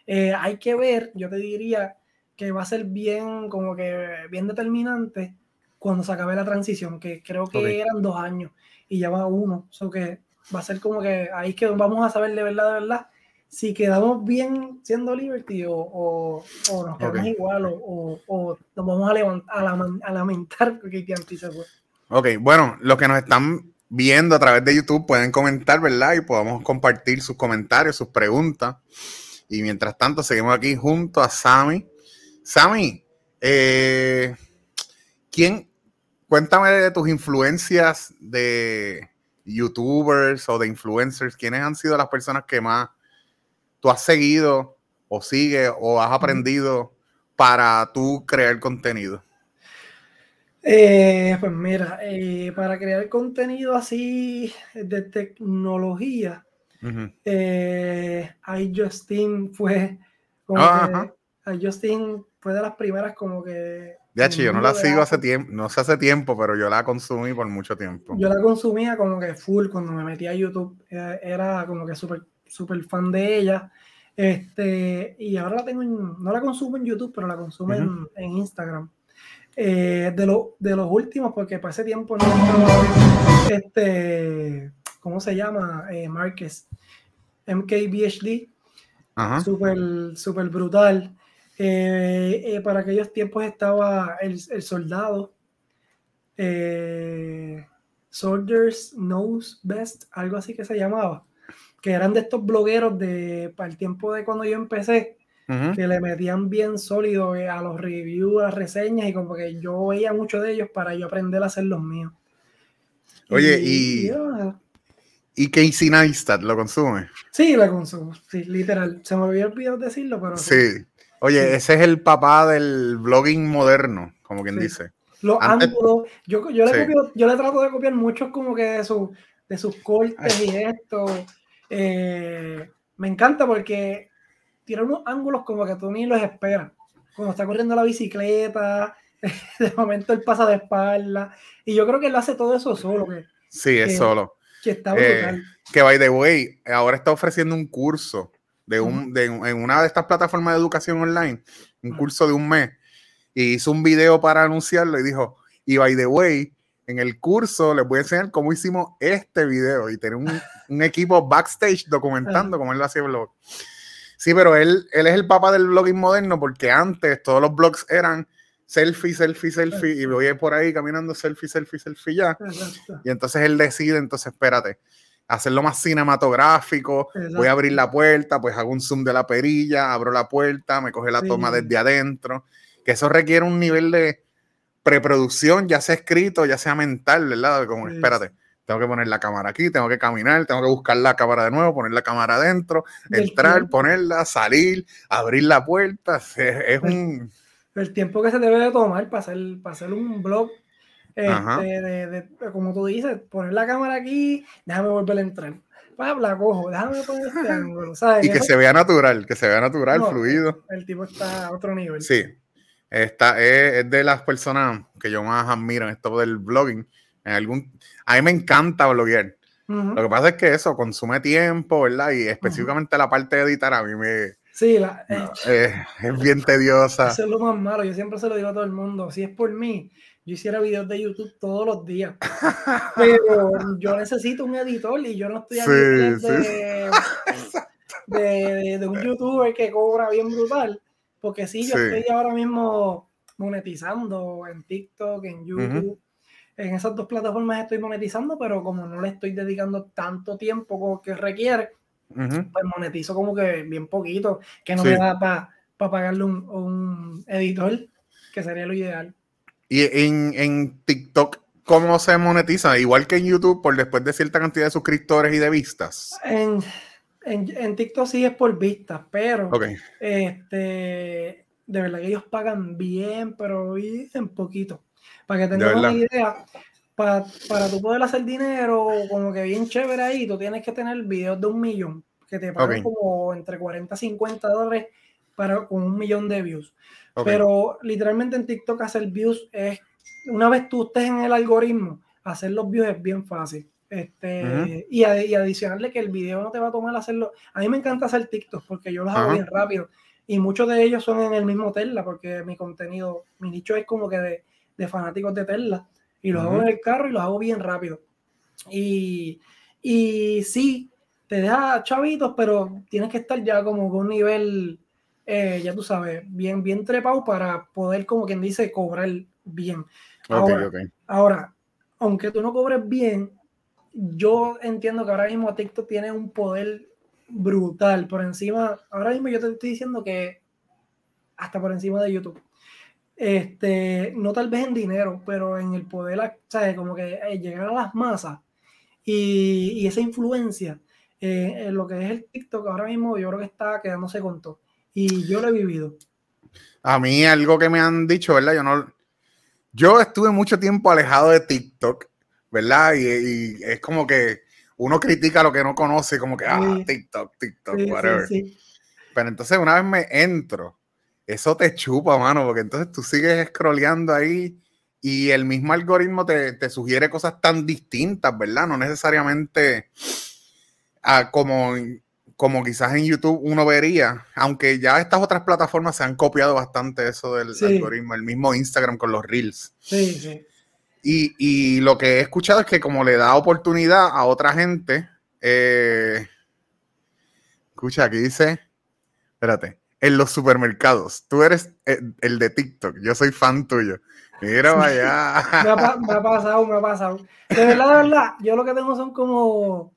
Eh, hay que ver, yo te diría que va a ser bien, como que bien determinante cuando se acabe la transición, que creo que eran dos años y ya va uno. So que va a ser como que ahí que vamos a saber de verdad, de verdad, si quedamos bien siendo Liberty o, o, nos quedamos igual o, o, nos vamos a, levantar, a, lamentar porque AT&T se fue. Ok, bueno, los que nos están viendo a través de YouTube pueden comentar, ¿verdad? Y podamos compartir sus comentarios, sus preguntas. Y mientras tanto, seguimos aquí junto a Sammy. Sammy, eh, ¿quién? Cuéntame de tus influencias de youtubers o de influencers. ¿Quiénes han sido las personas que más tú has seguido o sigues o has aprendido para tú crear contenido? Eh, pues mira, eh, para crear contenido así de tecnología, eh, iJustin fue como que, iJustin fue de las primeras como que ya, yo no la sigo hace tiempo, no sé hace tiempo, pero yo la consumí por mucho tiempo. Yo la consumía como que full cuando me metí a YouTube, era, como que súper super fan de ella. Este, y ahora la tengo no la consumo en YouTube, pero la consumo en, Instagram. Eh, de, lo, de los últimos, porque para ese tiempo no este, ¿cómo se llama? Eh, Márquez, MKBHD, súper super brutal. Eh, para aquellos tiempos estaba el, soldado, Soldiers Knows Best, algo así que se llamaba, que eran de estos blogueros de, para el tiempo de cuando yo empecé, que le metían bien sólido eh, a los reviews, a las reseñas, y como que yo veía mucho de ellos para yo aprender a hacer los míos. Oye, y. ¿Y, Casey Neistat lo consume? Sí, la consumo, sí, literal. Se me había olvidado decirlo, pero. Sí. Oye, ese es el papá del blogging moderno, como quien dice. Los ángulos. Yo, yo, le yo le trato de copiar muchos como que de, su, de sus cortes y esto. Eh, me encanta porque tiene unos ángulos como que tú ni los esperas. Cuando está corriendo la bicicleta, de momento él pasa de espalda. Y yo creo que él hace todo eso solo. Que, sí, es solo. Que está brutal. Eh, que by the way, ahora está ofreciendo un curso de un, de, en una de estas plataformas de educación online, un curso de un mes. Y hizo un video para anunciarlo y dijo, y by the way, en el curso les voy a enseñar cómo hicimos este video y tener un, un equipo backstage documentando cómo él lo hacía blog. Sí, pero él, él es el papá del blogging moderno porque antes todos los blogs eran selfie, selfie, selfie y voy por ahí caminando selfie, selfie, selfie ya. Y entonces él decide, entonces espérate, hacerlo más cinematográfico, voy a abrir la puerta, pues hago un zoom de la perilla, abro la puerta, me coge la toma desde adentro, que eso requiere un nivel de preproducción, ya sea escrito, ya sea mental, ¿verdad? Como, espérate, tengo que poner la cámara aquí, tengo que caminar, tengo que buscar la cámara de nuevo, poner la cámara adentro, entrar, ponerla, salir, abrir la puerta. Es, un. El tiempo que se debe de tomar para hacer, para hacer un blog, este, de, como tú dices, poner la cámara aquí, déjame volver a entrar. La cojo, déjame poner este ángulo. Y que se vea natural, que se vea natural, fluido. El tipo está a otro nivel. Sí. Esta es, es de las personas que yo más admiro en esto del blogging en algún, a mí me encanta bloguear. Lo que pasa es que eso consume tiempo, ¿verdad? Y específicamente la parte de editar a mí me... Sí, eh, es bien tediosa. Eso es lo más malo. Yo siempre se lo digo a todo el mundo. Si es por mí, yo hiciera videos de YouTube todos los días. Pero yo necesito un editor y yo no estoy aquí de, de, de, un youtuber que cobra bien brutal. Porque sí, yo estoy ahora mismo monetizando en TikTok, en YouTube en esas dos plataformas estoy monetizando, pero como no le estoy dedicando tanto tiempo como que requiere, pues monetizo como que bien poquito, que no me da para pagarle un, editor, que sería lo ideal. Y en, en, TikTok, ¿cómo se monetiza? Igual que en YouTube, por después de cierta cantidad de suscriptores y de vistas. En, en, TikTok sí es por vistas, pero este, de verdad que ellos pagan bien, pero bien poquito. Para que tengas una idea, para, para tú poder hacer dinero como que bien chévere ahí, tú tienes que tener videos de un millón, que te pagan como entre 40 y 50 dólares para, con un millón de views. Pero literalmente en TikTok hacer views es, una vez tú estés en el algoritmo, hacer los views es bien fácil. Este, y, adicionarle que el video no te va a tomar hacerlo. A mí me encanta hacer TikTok porque yo los hago bien rápido y muchos de ellos son en el mismo Tesla porque mi contenido, mi nicho es como que de de fanáticos de Tesla y los hago en el carro y los hago bien rápido. Y, Y sí, te deja chavitos, pero tienes que estar ya como con un nivel, eh, ya tú sabes, bien, bien trepado para poder, como quien dice, cobrar bien. Ahora, ahora, aunque tú no cobres bien, yo entiendo que ahora mismo TikTok tiene un poder brutal por encima. Ahora mismo yo te estoy diciendo que hasta por encima de YouTube. Este, no tal vez en dinero, pero en el poder, ¿sabes? Como que eh, llegar a las masas y, esa influencia eh, en lo que es el TikTok ahora mismo, yo creo que está quedándose con todo. Y yo lo he vivido. A mí algo que me han dicho, ¿verdad? Yo no, yo estuve mucho tiempo alejado de TikTok, ¿verdad? Y, es como que uno critica lo que no conoce, como que, ah, TikTok, TikTok, whatever. Pero entonces una vez me entro, eso te chupa, mano, porque entonces tú sigues scrolleando ahí y el mismo algoritmo te, sugiere cosas tan distintas, ¿verdad? No necesariamente ah, como, como quizás en YouTube uno vería, aunque ya estas otras plataformas se han copiado bastante eso del algoritmo, el mismo Instagram con los Reels. Sí, sí. Y, lo que he escuchado es que como le da oportunidad a otra gente, eh, escucha, aquí dice, espérate, en los supermercados, tú eres eh, el, de TikTok, yo soy fan tuyo. Mira vaya. Me ha, me ha, pasado, me ha pasado. De verdad, de verdad, yo lo que tengo son como,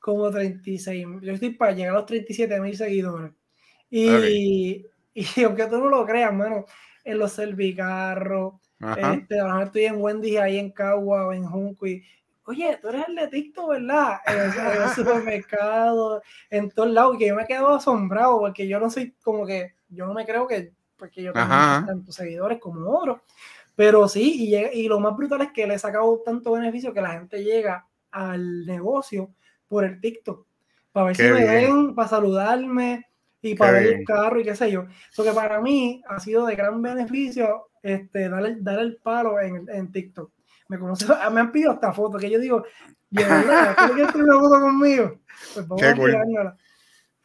como 36. Yo estoy para llegar a los 37 mil seguidores. Y, y aunque tú no lo creas, mano, en los servicarros, este, estoy en Wendy ahí en Cagua o en Junco y, oye, tú eres el de TikTok, ¿verdad? En el, supermercado, en todos lados, que yo me quedo asombrado porque yo no soy como que, yo no me creo que, porque yo tengo tantos seguidores como otros, pero sí, y, y lo más brutal es que le he sacado tanto beneficio que la gente llega al negocio por el TikTok, para ver si me ven, para saludarme y para ver el carro y qué sé yo. Eso que para mí ha sido de gran beneficio este, dar, el, dar el palo en, en TikTok. Me, conoce, me han pedido hasta fotos que yo digo, ¿quieres tener una foto conmigo? Pues vamos a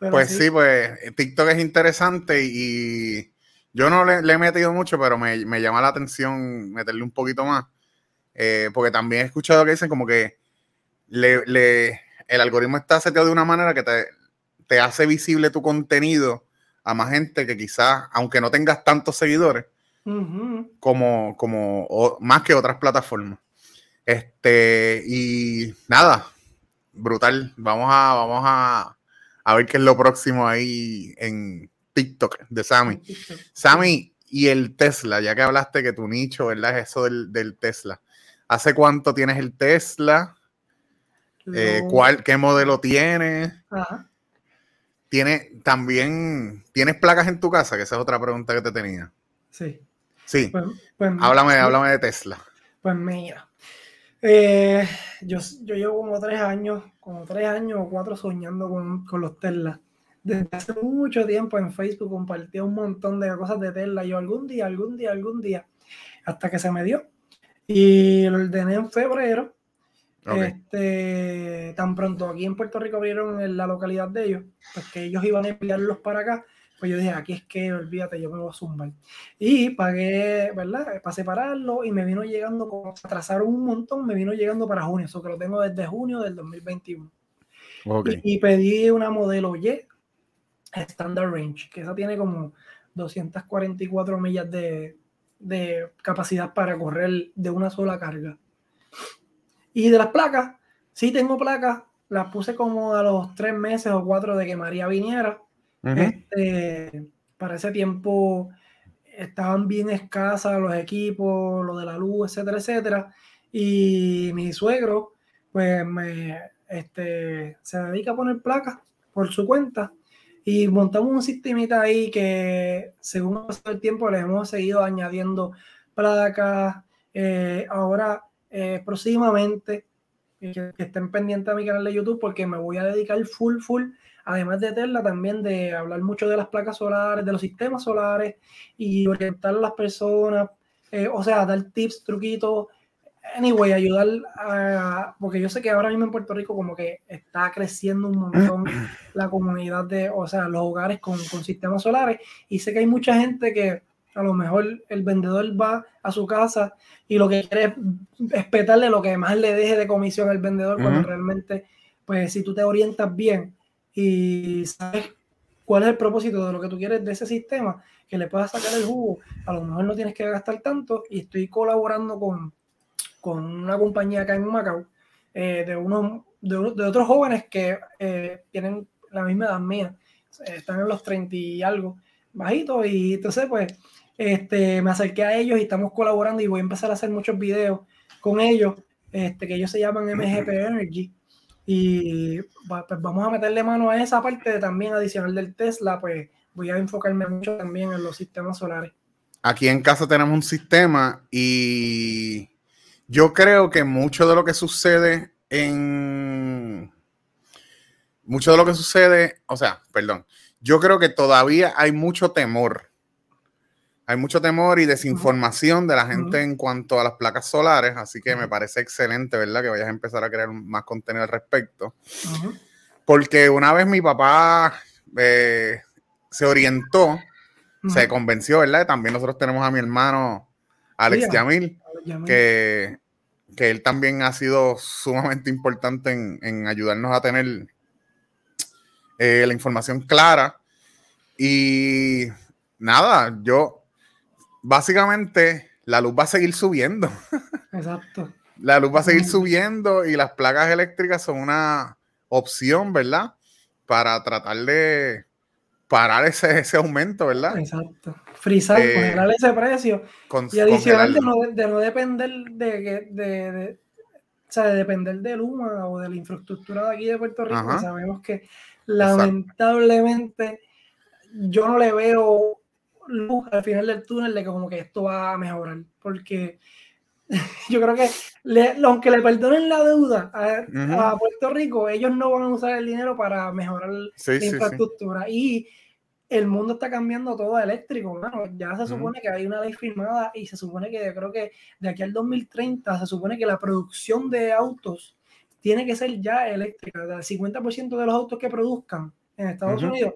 Pues sí. pues TikTok es interesante y yo no le, he metido mucho, pero me, me, llama la atención meterle un poquito más. Eh, porque también he escuchado que dicen como que le, le, el algoritmo está seteado de una manera que te, te hace visible tu contenido a más gente que quizás, aunque no tengas tantos seguidores, como, como más que otras plataformas. Este, y nada, brutal. Vamos a, vamos a, a ver qué es lo próximo ahí en TikTok de Sammy. Sammy, y el Tesla, ya que hablaste que tu nicho, ¿verdad? Es eso del, Tesla. ¿Hace cuánto tienes el Tesla? Eh, ¿cuál, ¿Qué modelo tienes? ¿Tiene, también, ¿Tienes placas en tu casa? Que esa es otra pregunta que te tenía. Sí. Sí. Pues, pues, háblame, háblame de Tesla. Pues mira, eh, yo, yo, llevo como tres años, como tres años o cuatro soñando con, con, los Tesla. Desde hace mucho tiempo en Facebook compartí un montón de cosas de Tesla. Yo algún día, algún día, algún día, hasta que se me dio. Y lo ordené en febrero. Este, tan pronto aquí en Puerto Rico abrieron en la localidad de ellos, pues que ellos iban a enviarlos para acá pues yo dije, aquí es que olvídate, yo me voy a zumbar. Y pagué, ¿verdad? Para separarlo y me vino llegando, como atrasaron un montón, me vino llegando para junio, eso que lo tengo desde junio del 2021. Y, pedí una modelo Y Standard Range, que esa tiene como 244 millas de, de capacidad para correr de una sola carga. Y de las placas, sí tengo placas, las puse como a los tres meses o cuatro de que María viniera este, para ese tiempo estaban bien escasas los equipos, lo de la luz, etcétera, etcétera. Y mi suegro, pues, este, se dedica a poner placas por su cuenta. Y montamos un sistemita ahí que, según el tiempo, le hemos seguido añadiendo placas. Eh, ahora, eh, próximamente, que, que, estén pendientes a mi canal de YouTube porque me voy a dedicar full, full además de Tesla, también de hablar mucho de las placas solares, de los sistemas solares y orientar a las personas, eh, o sea, dar tips, truquitos, anyway, ayudar a, porque yo sé que ahora mismo en Puerto Rico como que está creciendo un montón la comunidad de, o sea, los hogares con, con sistemas solares y sé que hay mucha gente que A lo mejor el vendedor va a su casa y lo que quiere es petarle lo que más le deje de comisión al vendedor cuando realmente, pues si tú te orientas bien y sabes cuál es el propósito de lo que tú quieres de ese sistema, que le puedas sacar el jugo, a lo mejor no tienes que gastar tanto y estoy colaborando con, con una compañía acá en Macao eh, de, unos, de, otros jóvenes que eh, tienen la misma edad mía, están en los 30 y algo, bajitos, y entonces pues este, me acerqué a ellos y estamos colaborando y voy a empezar a hacer muchos videos con ellos, este, que ellos se llaman MGP Energy. Y pues vamos a meterle mano a esa parte también adicional del Tesla, pues voy a enfocarme mucho también en los sistemas solares. Aquí en casa tenemos un sistema y yo creo que mucho de lo que sucede en... Mucho de lo que sucede, o sea, perdón, yo creo que todavía hay mucho temor. Hay mucho temor y desinformación de la gente en cuanto a las placas solares, así que me parece excelente, ¿verdad? Que vayas a empezar a crear más contenido al respecto. Porque una vez mi papá eh, se orientó, se convenció, ¿verdad? También nosotros tenemos a mi hermano Alex Yamil, que, que, él también ha sido sumamente importante en, ayudarnos a tener eh, la información clara. Y nada, yo básicamente la luz va a seguir subiendo. Exacto. la luz va a seguir subiendo y las placas eléctricas son una opción, ¿verdad? Para tratar de parar ese, ese aumento, ¿verdad? Exacto. Frisar, eh, congelar ese precio. y adicional de no, de no, depender de, de, de, o sea, de depender de Luma o de la infraestructura de aquí de Puerto Rico. Sabemos que lamentablemente yo no le veo luz al final del túnel de que como que esto va a mejorar. Porque yo creo que aunque le perdonen la deuda a, Puerto Rico, ellos no van a usar el dinero para mejorar la infraestructura. Y el mundo está cambiando todo eléctrico, Ya se supone que hay una ley firmada y se supone que yo creo que de aquí al 2030 se supone que la producción de autos tiene que ser ya eléctrica. El 50% de los autos que produzcan en Estados Unidos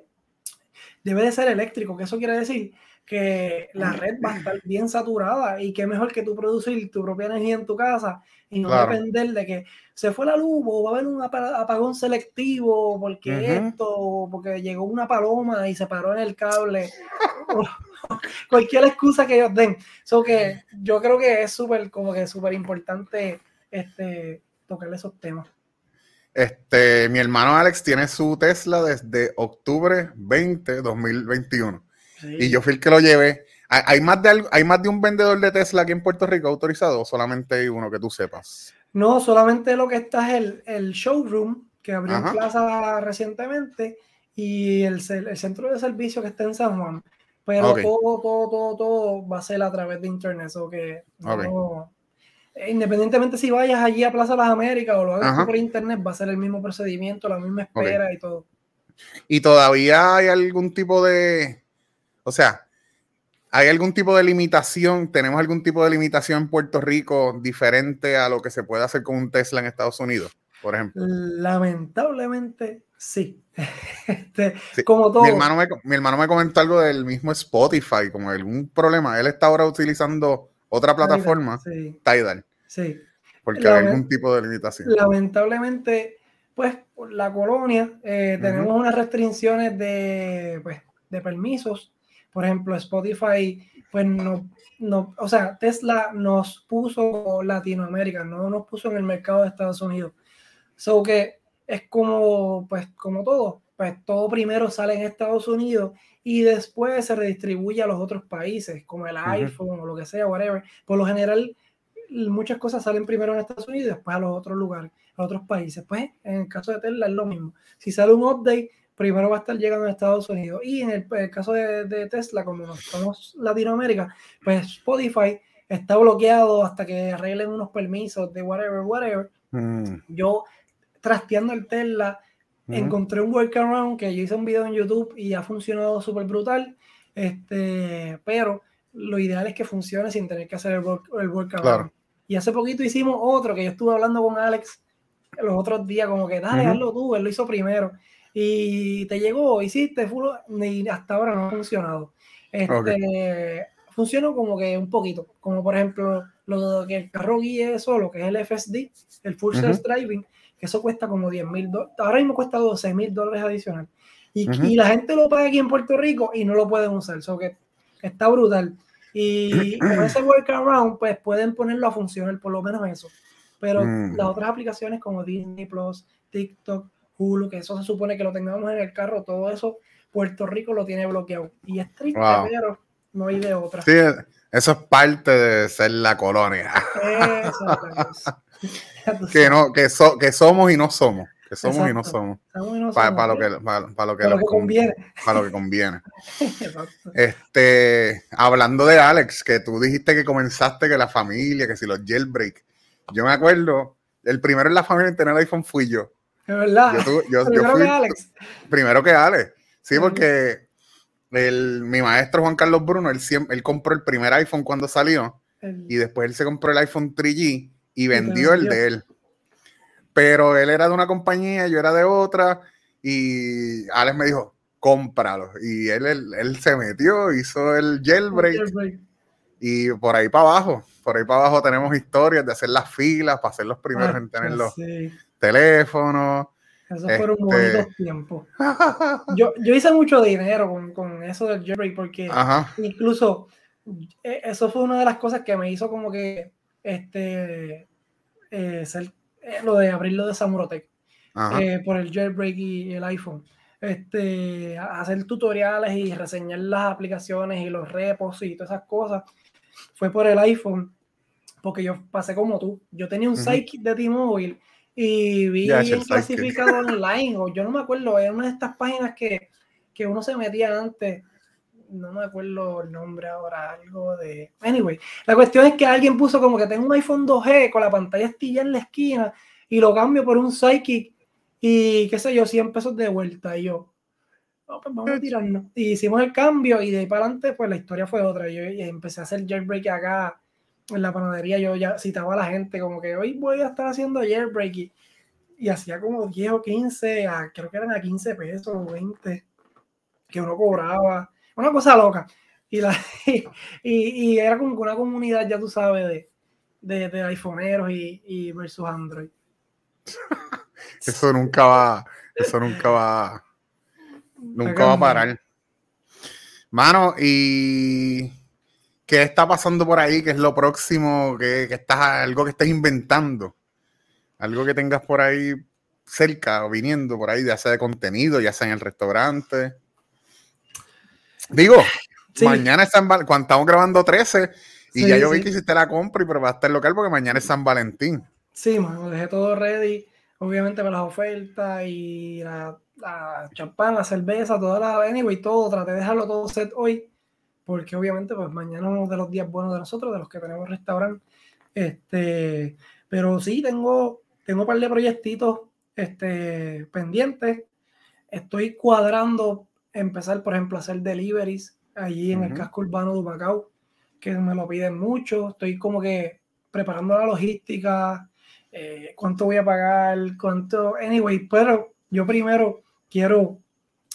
debe de ser eléctrico. ¿Qué eso quiere decir? que la red va a estar bien saturada y qué mejor que tú producir tu propia energía en tu casa y no depender de que se fue la luz o va a haber un apagón selectivo porque esto, porque llegó una paloma y se paró en el cable. cualquier excusa que ellos den. So que yo creo que es súper, como que súper importante este, tocar esos temas. Este, mi hermano Alex tiene su Tesla desde octubre 20, 2021. Y yo fui el que lo llevé. ¿Hay más, de, ¿Hay más de un vendedor de Tesla aquí en Puerto Rico autorizado solamente hay uno que tú sepas? No, solamente lo que está es el, el showroom que abrió en Plaza recientemente y el, el, centro de servicio que está en San Juan. Pero todo, todo, todo, todo va a ser a través de internet. O que independientemente si vayas allí a Plaza Las Américas o lo hagas por internet, va a ser el mismo procedimiento, la misma espera y todo. ¿Y todavía hay algún tipo de, o sea, ¿hay algún tipo de limitación? ¿Tenemos algún tipo de limitación en Puerto Rico diferente a lo que se puede hacer con un Tesla en Estados Unidos, por ejemplo? Lamentablemente, sí. Este, como todo. Mi hermano, me, mi hermano me comentó algo del mismo Spotify, como algún problema. Él está ahora utilizando otra plataforma, Tidal. Sí. Porque hay algún tipo de limitación. Lamentablemente, pues, la colonia, eh, tenemos unas restricciones de, pues, de permisos por ejemplo, Spotify, pues no, no, o sea, Tesla nos puso Latinoamérica, no nos puso en el mercado de Estados Unidos. So que es como, pues, como todo, pues todo primero sale en Estados Unidos y después se redistribuye a los otros países, como el iPhone o lo que sea, whatever. Por lo general, muchas cosas salen primero en Estados Unidos y después a los otros lugares, a otros países. Pues en el caso de Tesla es lo mismo. Si sale un update, primero va a estar llegando a Estados Unidos. Y en el, caso de, Tesla, como nos estamos Latinoamérica, pues Spotify está bloqueado hasta que arreglen unos permisos de whatever, whatever. Mm. Yo, trasteando el Tesla, encontré un workaround que yo hice un video en YouTube y ha funcionado súper brutal. Este, pero lo ideal es que funcione sin tener que hacer el, el workaround. Y hace poquito hicimos otro que yo estuve hablando con Alex los otros días, como que dale, hazlo tú, él lo hizo primero y te llegó, hiciste, y hasta ahora no ha funcionado. Este, funciona como que un poquito, como por ejemplo lo que el carro guíe solo, que es el FSD, el Full Self Driving, que eso cuesta como 10 mil dólares, ahora mismo cuesta 12 mil dólares adicional. Y, y, la gente lo paga aquí en Puerto Rico y no lo pueden usar, eso que está brutal. Y con ese workaround, pues pueden ponerlo a funcionar, por lo menos eso. Pero mm. las otras aplicaciones como Disney Plus, TikTok, Hulu, que eso se supone que lo tengamos en el carro, todo eso, Puerto Rico lo tiene bloqueado. Y es triste, pero no hay de otra. Sí, eso es parte de ser la colonia. que, no, que, que somos y no somos. Que somos y no somos. para, lo que, para, lo que, conviene. Para lo que conviene. este, hablando de Alex, que tú dijiste que comenzaste que la familia, que si los jailbreak. Yo me acuerdo, el primero en la familia en tener iPhone fui yo. Es verdad. Yo, primero que Alex. Primero que Alex. Sí, porque el, mi maestro Juan Carlos Bruno, él, él compró el primer iPhone cuando salió y después él se compró el iPhone 3G y vendió el de él pero él era de una compañía, yo era de otra, y Alex me dijo, cómpralo. Y él, él, se metió, hizo el jailbreak, y por ahí para abajo, por ahí para abajo tenemos historias de hacer las filas, para ser los primeros en tener los teléfonos. Esos fueron este bonitos tiempos. Yo, yo hice mucho dinero con, con eso del jailbreak, porque incluso e, eso fue una de las cosas que me hizo como que este eh, ser eh, lo de abrirlo de Samurotech eh, por el jailbreak y el iPhone. Este, hacer tutoriales y reseñar las aplicaciones y los repos y todas esas cosas fue por el iPhone, porque yo pasé como tú. Yo tenía un uh de T-Mobile y vi bien clasificado online, o yo no me acuerdo, era una de estas páginas que, que uno se metía antes no me acuerdo el nombre ahora, algo de... Anyway, la cuestión es que alguien puso como que tengo un iPhone 2G con la pantalla estilla en la esquina y lo cambio por un Psychic y qué sé yo, 100 pesos de vuelta. Y yo, pues vamos a tirarnos. Y hicimos el cambio y de ahí para adelante, pues la historia fue otra. Yo empecé a hacer jailbreak acá en la panadería. Yo ya citaba a la gente como que hoy voy a estar haciendo jailbreak y, y hacía como 10 o 15, creo que eran a 15 pesos o 20 que uno cobraba una cosa loca. Y, la, y, era como una comunidad, ya tú sabes, de, de, iPhoneeros y, y, versus Android. eso nunca va, eso nunca va, nunca va a parar. Mano, y ¿qué está pasando por ahí? ¿Qué es lo próximo? ¿Qué, estás, algo que estés inventando? Algo que tengas por ahí cerca o viniendo por ahí, ya sea de contenido, ya sea en el restaurante. Digo, mañana es San Valentín, cuando estamos grabando 13, y ya yo vi que hiciste la compra y probaste el local porque mañana es San Valentín. Sí, mano, dejé todo ready, obviamente para las ofertas y la, la champán, la cerveza, toda la anyway, todo, traté de dejarlo todo set hoy, porque obviamente pues mañana es uno de los días buenos de nosotros, de los que tenemos restaurante. Este, pero sí, tengo, tengo un par de proyectitos este, pendientes. Estoy cuadrando empezar, por ejemplo, a hacer deliveries allí en el casco urbano de Macao, que me lo piden mucho. Estoy como que preparando la logística, eh, cuánto voy a pagar, cuánto. Anyway, pero yo primero quiero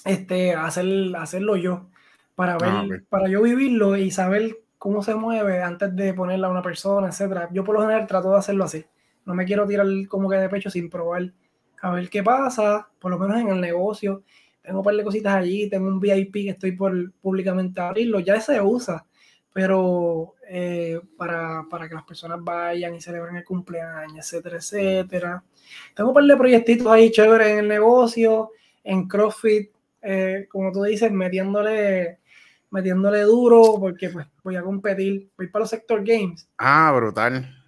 este, hacer, hacerlo yo para ah, ver, para yo vivirlo y saber cómo se mueve antes de ponerla a una persona, etcétera. Yo por lo general trato de hacerlo así. No me quiero tirar como que de pecho sin probar a ver qué pasa, por lo menos en el negocio tengo un par de cositas allí, tengo un VIP que estoy por públicamente abrirlo, ya se usa, pero eh, para, que las personas vayan y celebren el cumpleaños, etcétera, etcétera. Tengo un par de proyectitos ahí chéveres en el negocio, en CrossFit, eh, como tú dices, metiéndole, metiéndole duro, porque pues voy a competir, voy para los Sector Games. Ah, brutal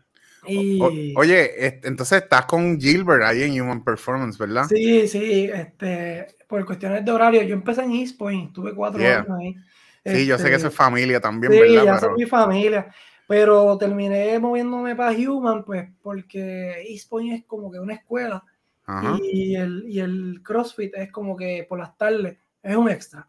oye, entonces estás con Gilbert ahí en Human Performance, ¿verdad? Sí, sí, este, por cuestiones de horario, yo empecé en East Point, tuve cuatro años ahí. Sí, yo sé que eso es este, familia también, sí, ¿verdad? ya soy mi familia, pero terminé moviéndome para Human, pues, porque East Point es como que una escuela y el, y el CrossFit es como que por las tardes es un extra.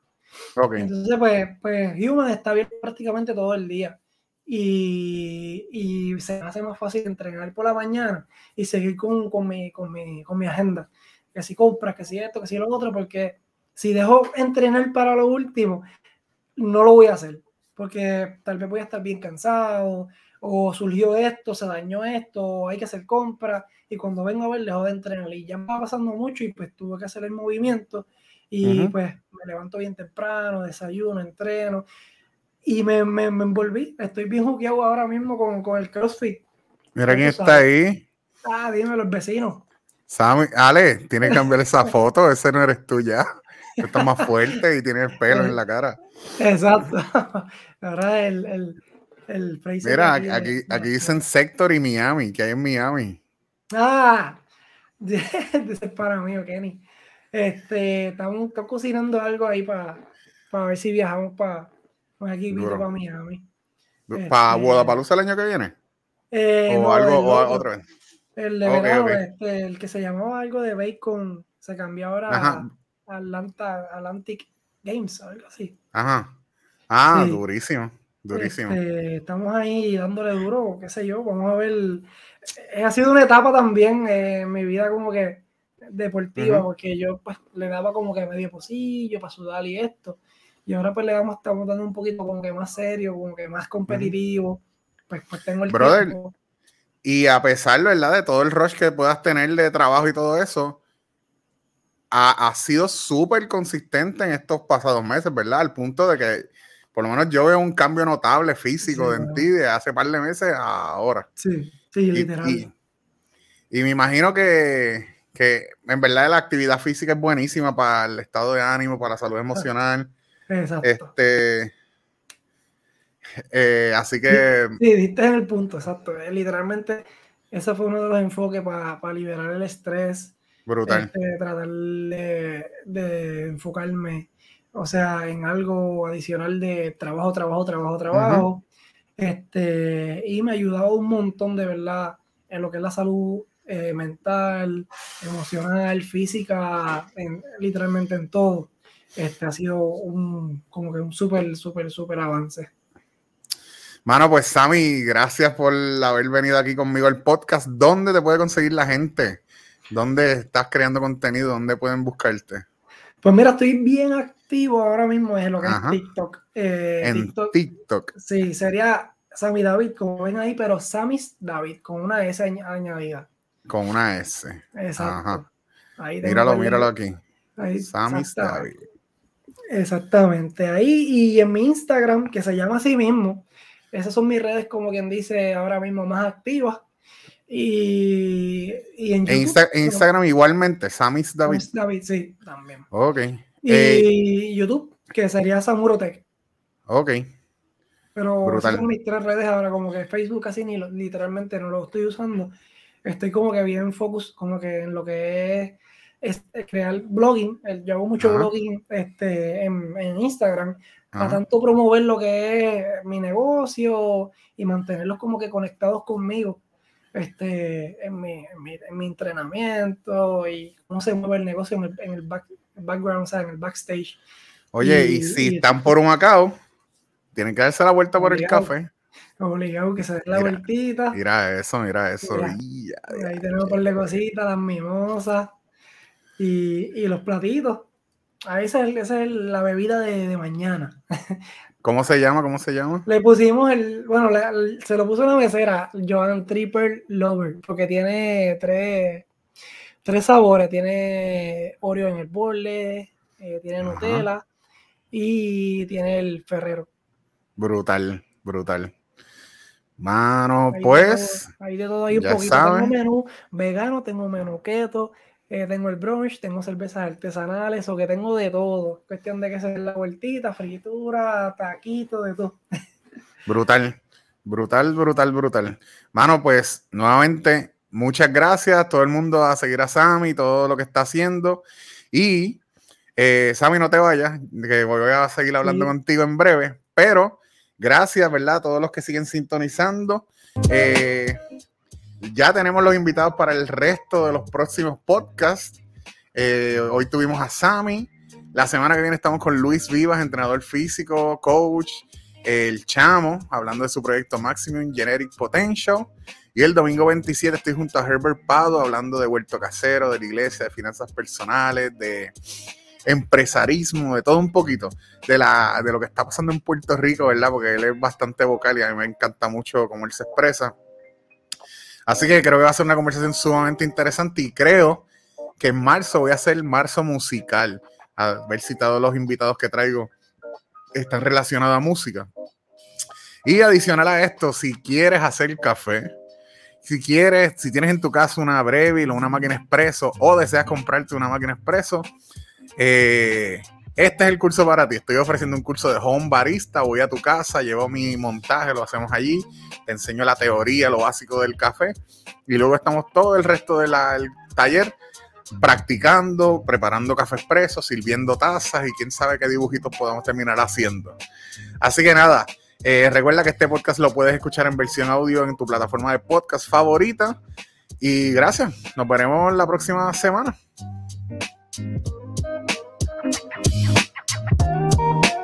Okay. Entonces, pues, pues Human está abierto prácticamente todo el día y, y, se me hace más fácil entrenar por la mañana y seguir con, con, mi, con, mi, con mi agenda. Que si compras, que si esto, que si lo otro, porque si dejo entrenar para lo último, no lo voy a hacer. porque tal vez voy a estar bien cansado, o surgió esto, se dañó esto, hay que hacer compras, y cuando vengo a ver, dejo de entrenar, y ya me va pasando mucho, y pues tuve que hacer el movimiento, y pues me levanto bien temprano, desayuno, entreno, y me, me, envolví, estoy bien jugueado ahora mismo con, con el CrossFit. Mira quién está ahí. Ah, dime, los vecinos. Sammy, Ale, tienes que cambiar esa foto, ese no eres tú ya. Estás más fuerte y tienes pelo en la cara. Exacto. Ahora el, el, el Mira, aquí, aquí, dicen Sector y Miami, que hay en Miami. Ah, dice para mí, Kenny. Este, estamos, cocinando algo ahí para ver si viajamos para aquí para Miami. ¿Para este, el año que viene? Eh, o algo, o otra vez. El de verano, Este, el que se llamaba algo de Bacon, se cambió ahora a Atlanta, Atlantic Games, algo así. Ajá. Ah, durísimo. Durísimo. Este, estamos ahí dándole duro, qué sé yo, vamos a ver. Eh, ha sido una etapa también en mi vida como que deportiva, porque yo pues le daba como que medio pocillo para sudar y esto. Y ahora pues le damos, estamos dando un poquito como que más serio, como que más competitivo. Pues, pues tengo el Brother, y a pesar, ¿verdad? De todo el rush que puedas tener de trabajo y todo eso, ha, ha sido súper consistente en estos pasados meses, ¿verdad? Al punto de que por lo menos yo veo un cambio notable físico en ti de hace par de meses a ahora. Sí, sí, literal. Y, me imagino que, en verdad la actividad física es buenísima para el estado de ánimo, para la salud emocional. Exacto. Este, eh, así que. Sí, diste en el punto, exacto. Eh, literalmente, ese fue uno de los enfoques para liberar el estrés. Brutal. Este, tratar de, de enfocarme o sea, en algo adicional de trabajo, trabajo, trabajo, trabajo. este, y me ha ayudado un montón de verdad en lo que es la salud eh, mental, emocional, física, literalmente en todo. Este ha sido un, como que un súper, súper, súper avance. Mano, pues Sammy, gracias por haber venido aquí conmigo al podcast. ¿Dónde te puede conseguir la gente? ¿Dónde estás creando contenido? ¿Dónde pueden buscarte? Pues mira, estoy bien activo ahora mismo en lo que es TikTok. Eh, en TikTok, Sí, sería Sammy David, como ven ahí, pero Sammy's David, con una S añadida. Con una S. Exacto. Ahí míralo, míralo aquí. Sammy's David. Exactamente. Ahí y en mi Instagram, que se llama así mismo, esas son mis redes, como quien dice, ahora mismo más activas. Y, en, Instagram igualmente, Samis David. David, sí, también. Ok. Y eh, YouTube, que sería Samurotech. Ok. Pero son mis tres redes ahora, como que Facebook casi ni literalmente no lo estoy usando. Estoy como que bien focus, como que en lo que es, crear blogging. Yo hago mucho blogging este, en, en Instagram, para tanto promover lo que es mi negocio y mantenerlos como que conectados conmigo este, en, mi, en, mi, entrenamiento y cómo se mueve el negocio en el, en el, background, o sea, en el backstage. Oye, y, si están por un acao, tienen que darse la vuelta por el café. Obligado que se den la vueltita. Mira eso, mira eso. ahí tenemos por de cositas, las mimosas y, y los platitos. Ah, esa es, esa es la bebida de, de mañana. ¿Cómo se llama? ¿Cómo se llama? Le pusimos el, bueno, se lo puso la mesera, Joan Triple Lover, porque tiene tres, tres sabores. Tiene Oreo en el borde, eh, tiene Nutella y tiene el Ferrero. Brutal, brutal. Mano, pues. hay de todo, ahí un poquito. Tengo menú vegano, tengo menú keto, eh, tengo el brunch, tengo cervezas artesanales, o que tengo de todo. Cuestión de que se la vueltita, fritura, taquito, de todo. Brutal, brutal, brutal, brutal. Mano, pues nuevamente, muchas gracias a todo el mundo a seguir a Sammy, todo lo que está haciendo. Y eh, Sammy, no te vayas, que voy a seguir hablando contigo en breve, pero gracias, ¿verdad? A todos los que siguen sintonizando. Eh, ya tenemos los invitados para el resto de los próximos podcasts. Eh, hoy tuvimos a Sammy. La semana que viene estamos con Luis Vivas, entrenador físico, coach, el Chamo, hablando de su proyecto Maximum Generic Potential. Y el domingo 27 estoy junto a Herbert Pado hablando de huerto casero, de la iglesia, de finanzas personales, de empresarismo, de todo un poquito, de, la, de lo que está pasando en Puerto Rico, ¿verdad? Porque él es bastante vocal y a mí me encanta mucho cómo él se expresa. Así que creo que va a ser una conversación sumamente interesante y creo que en marzo voy a hacer marzo musical. A ver si todos los invitados que traigo están relacionados a música. Y adicional a esto, si quieres hacer café, si quieres, si tienes en tu casa una Breville o una máquina expreso o deseas comprarte una máquina expreso, eh, este es el curso para ti. Estoy ofreciendo un curso de home barista. Voy a tu casa, llevo mi montaje, lo hacemos allí. Te enseño la teoría, lo básico del café. Y luego estamos todo el resto del taller practicando, preparando café expreso, sirviendo tazas y quién sabe qué dibujitos podemos terminar haciendo. Así que nada, eh, recuerda que este podcast lo puedes escuchar en versión audio en tu plataforma de podcast favorita. Y gracias, nos veremos la próxima semana.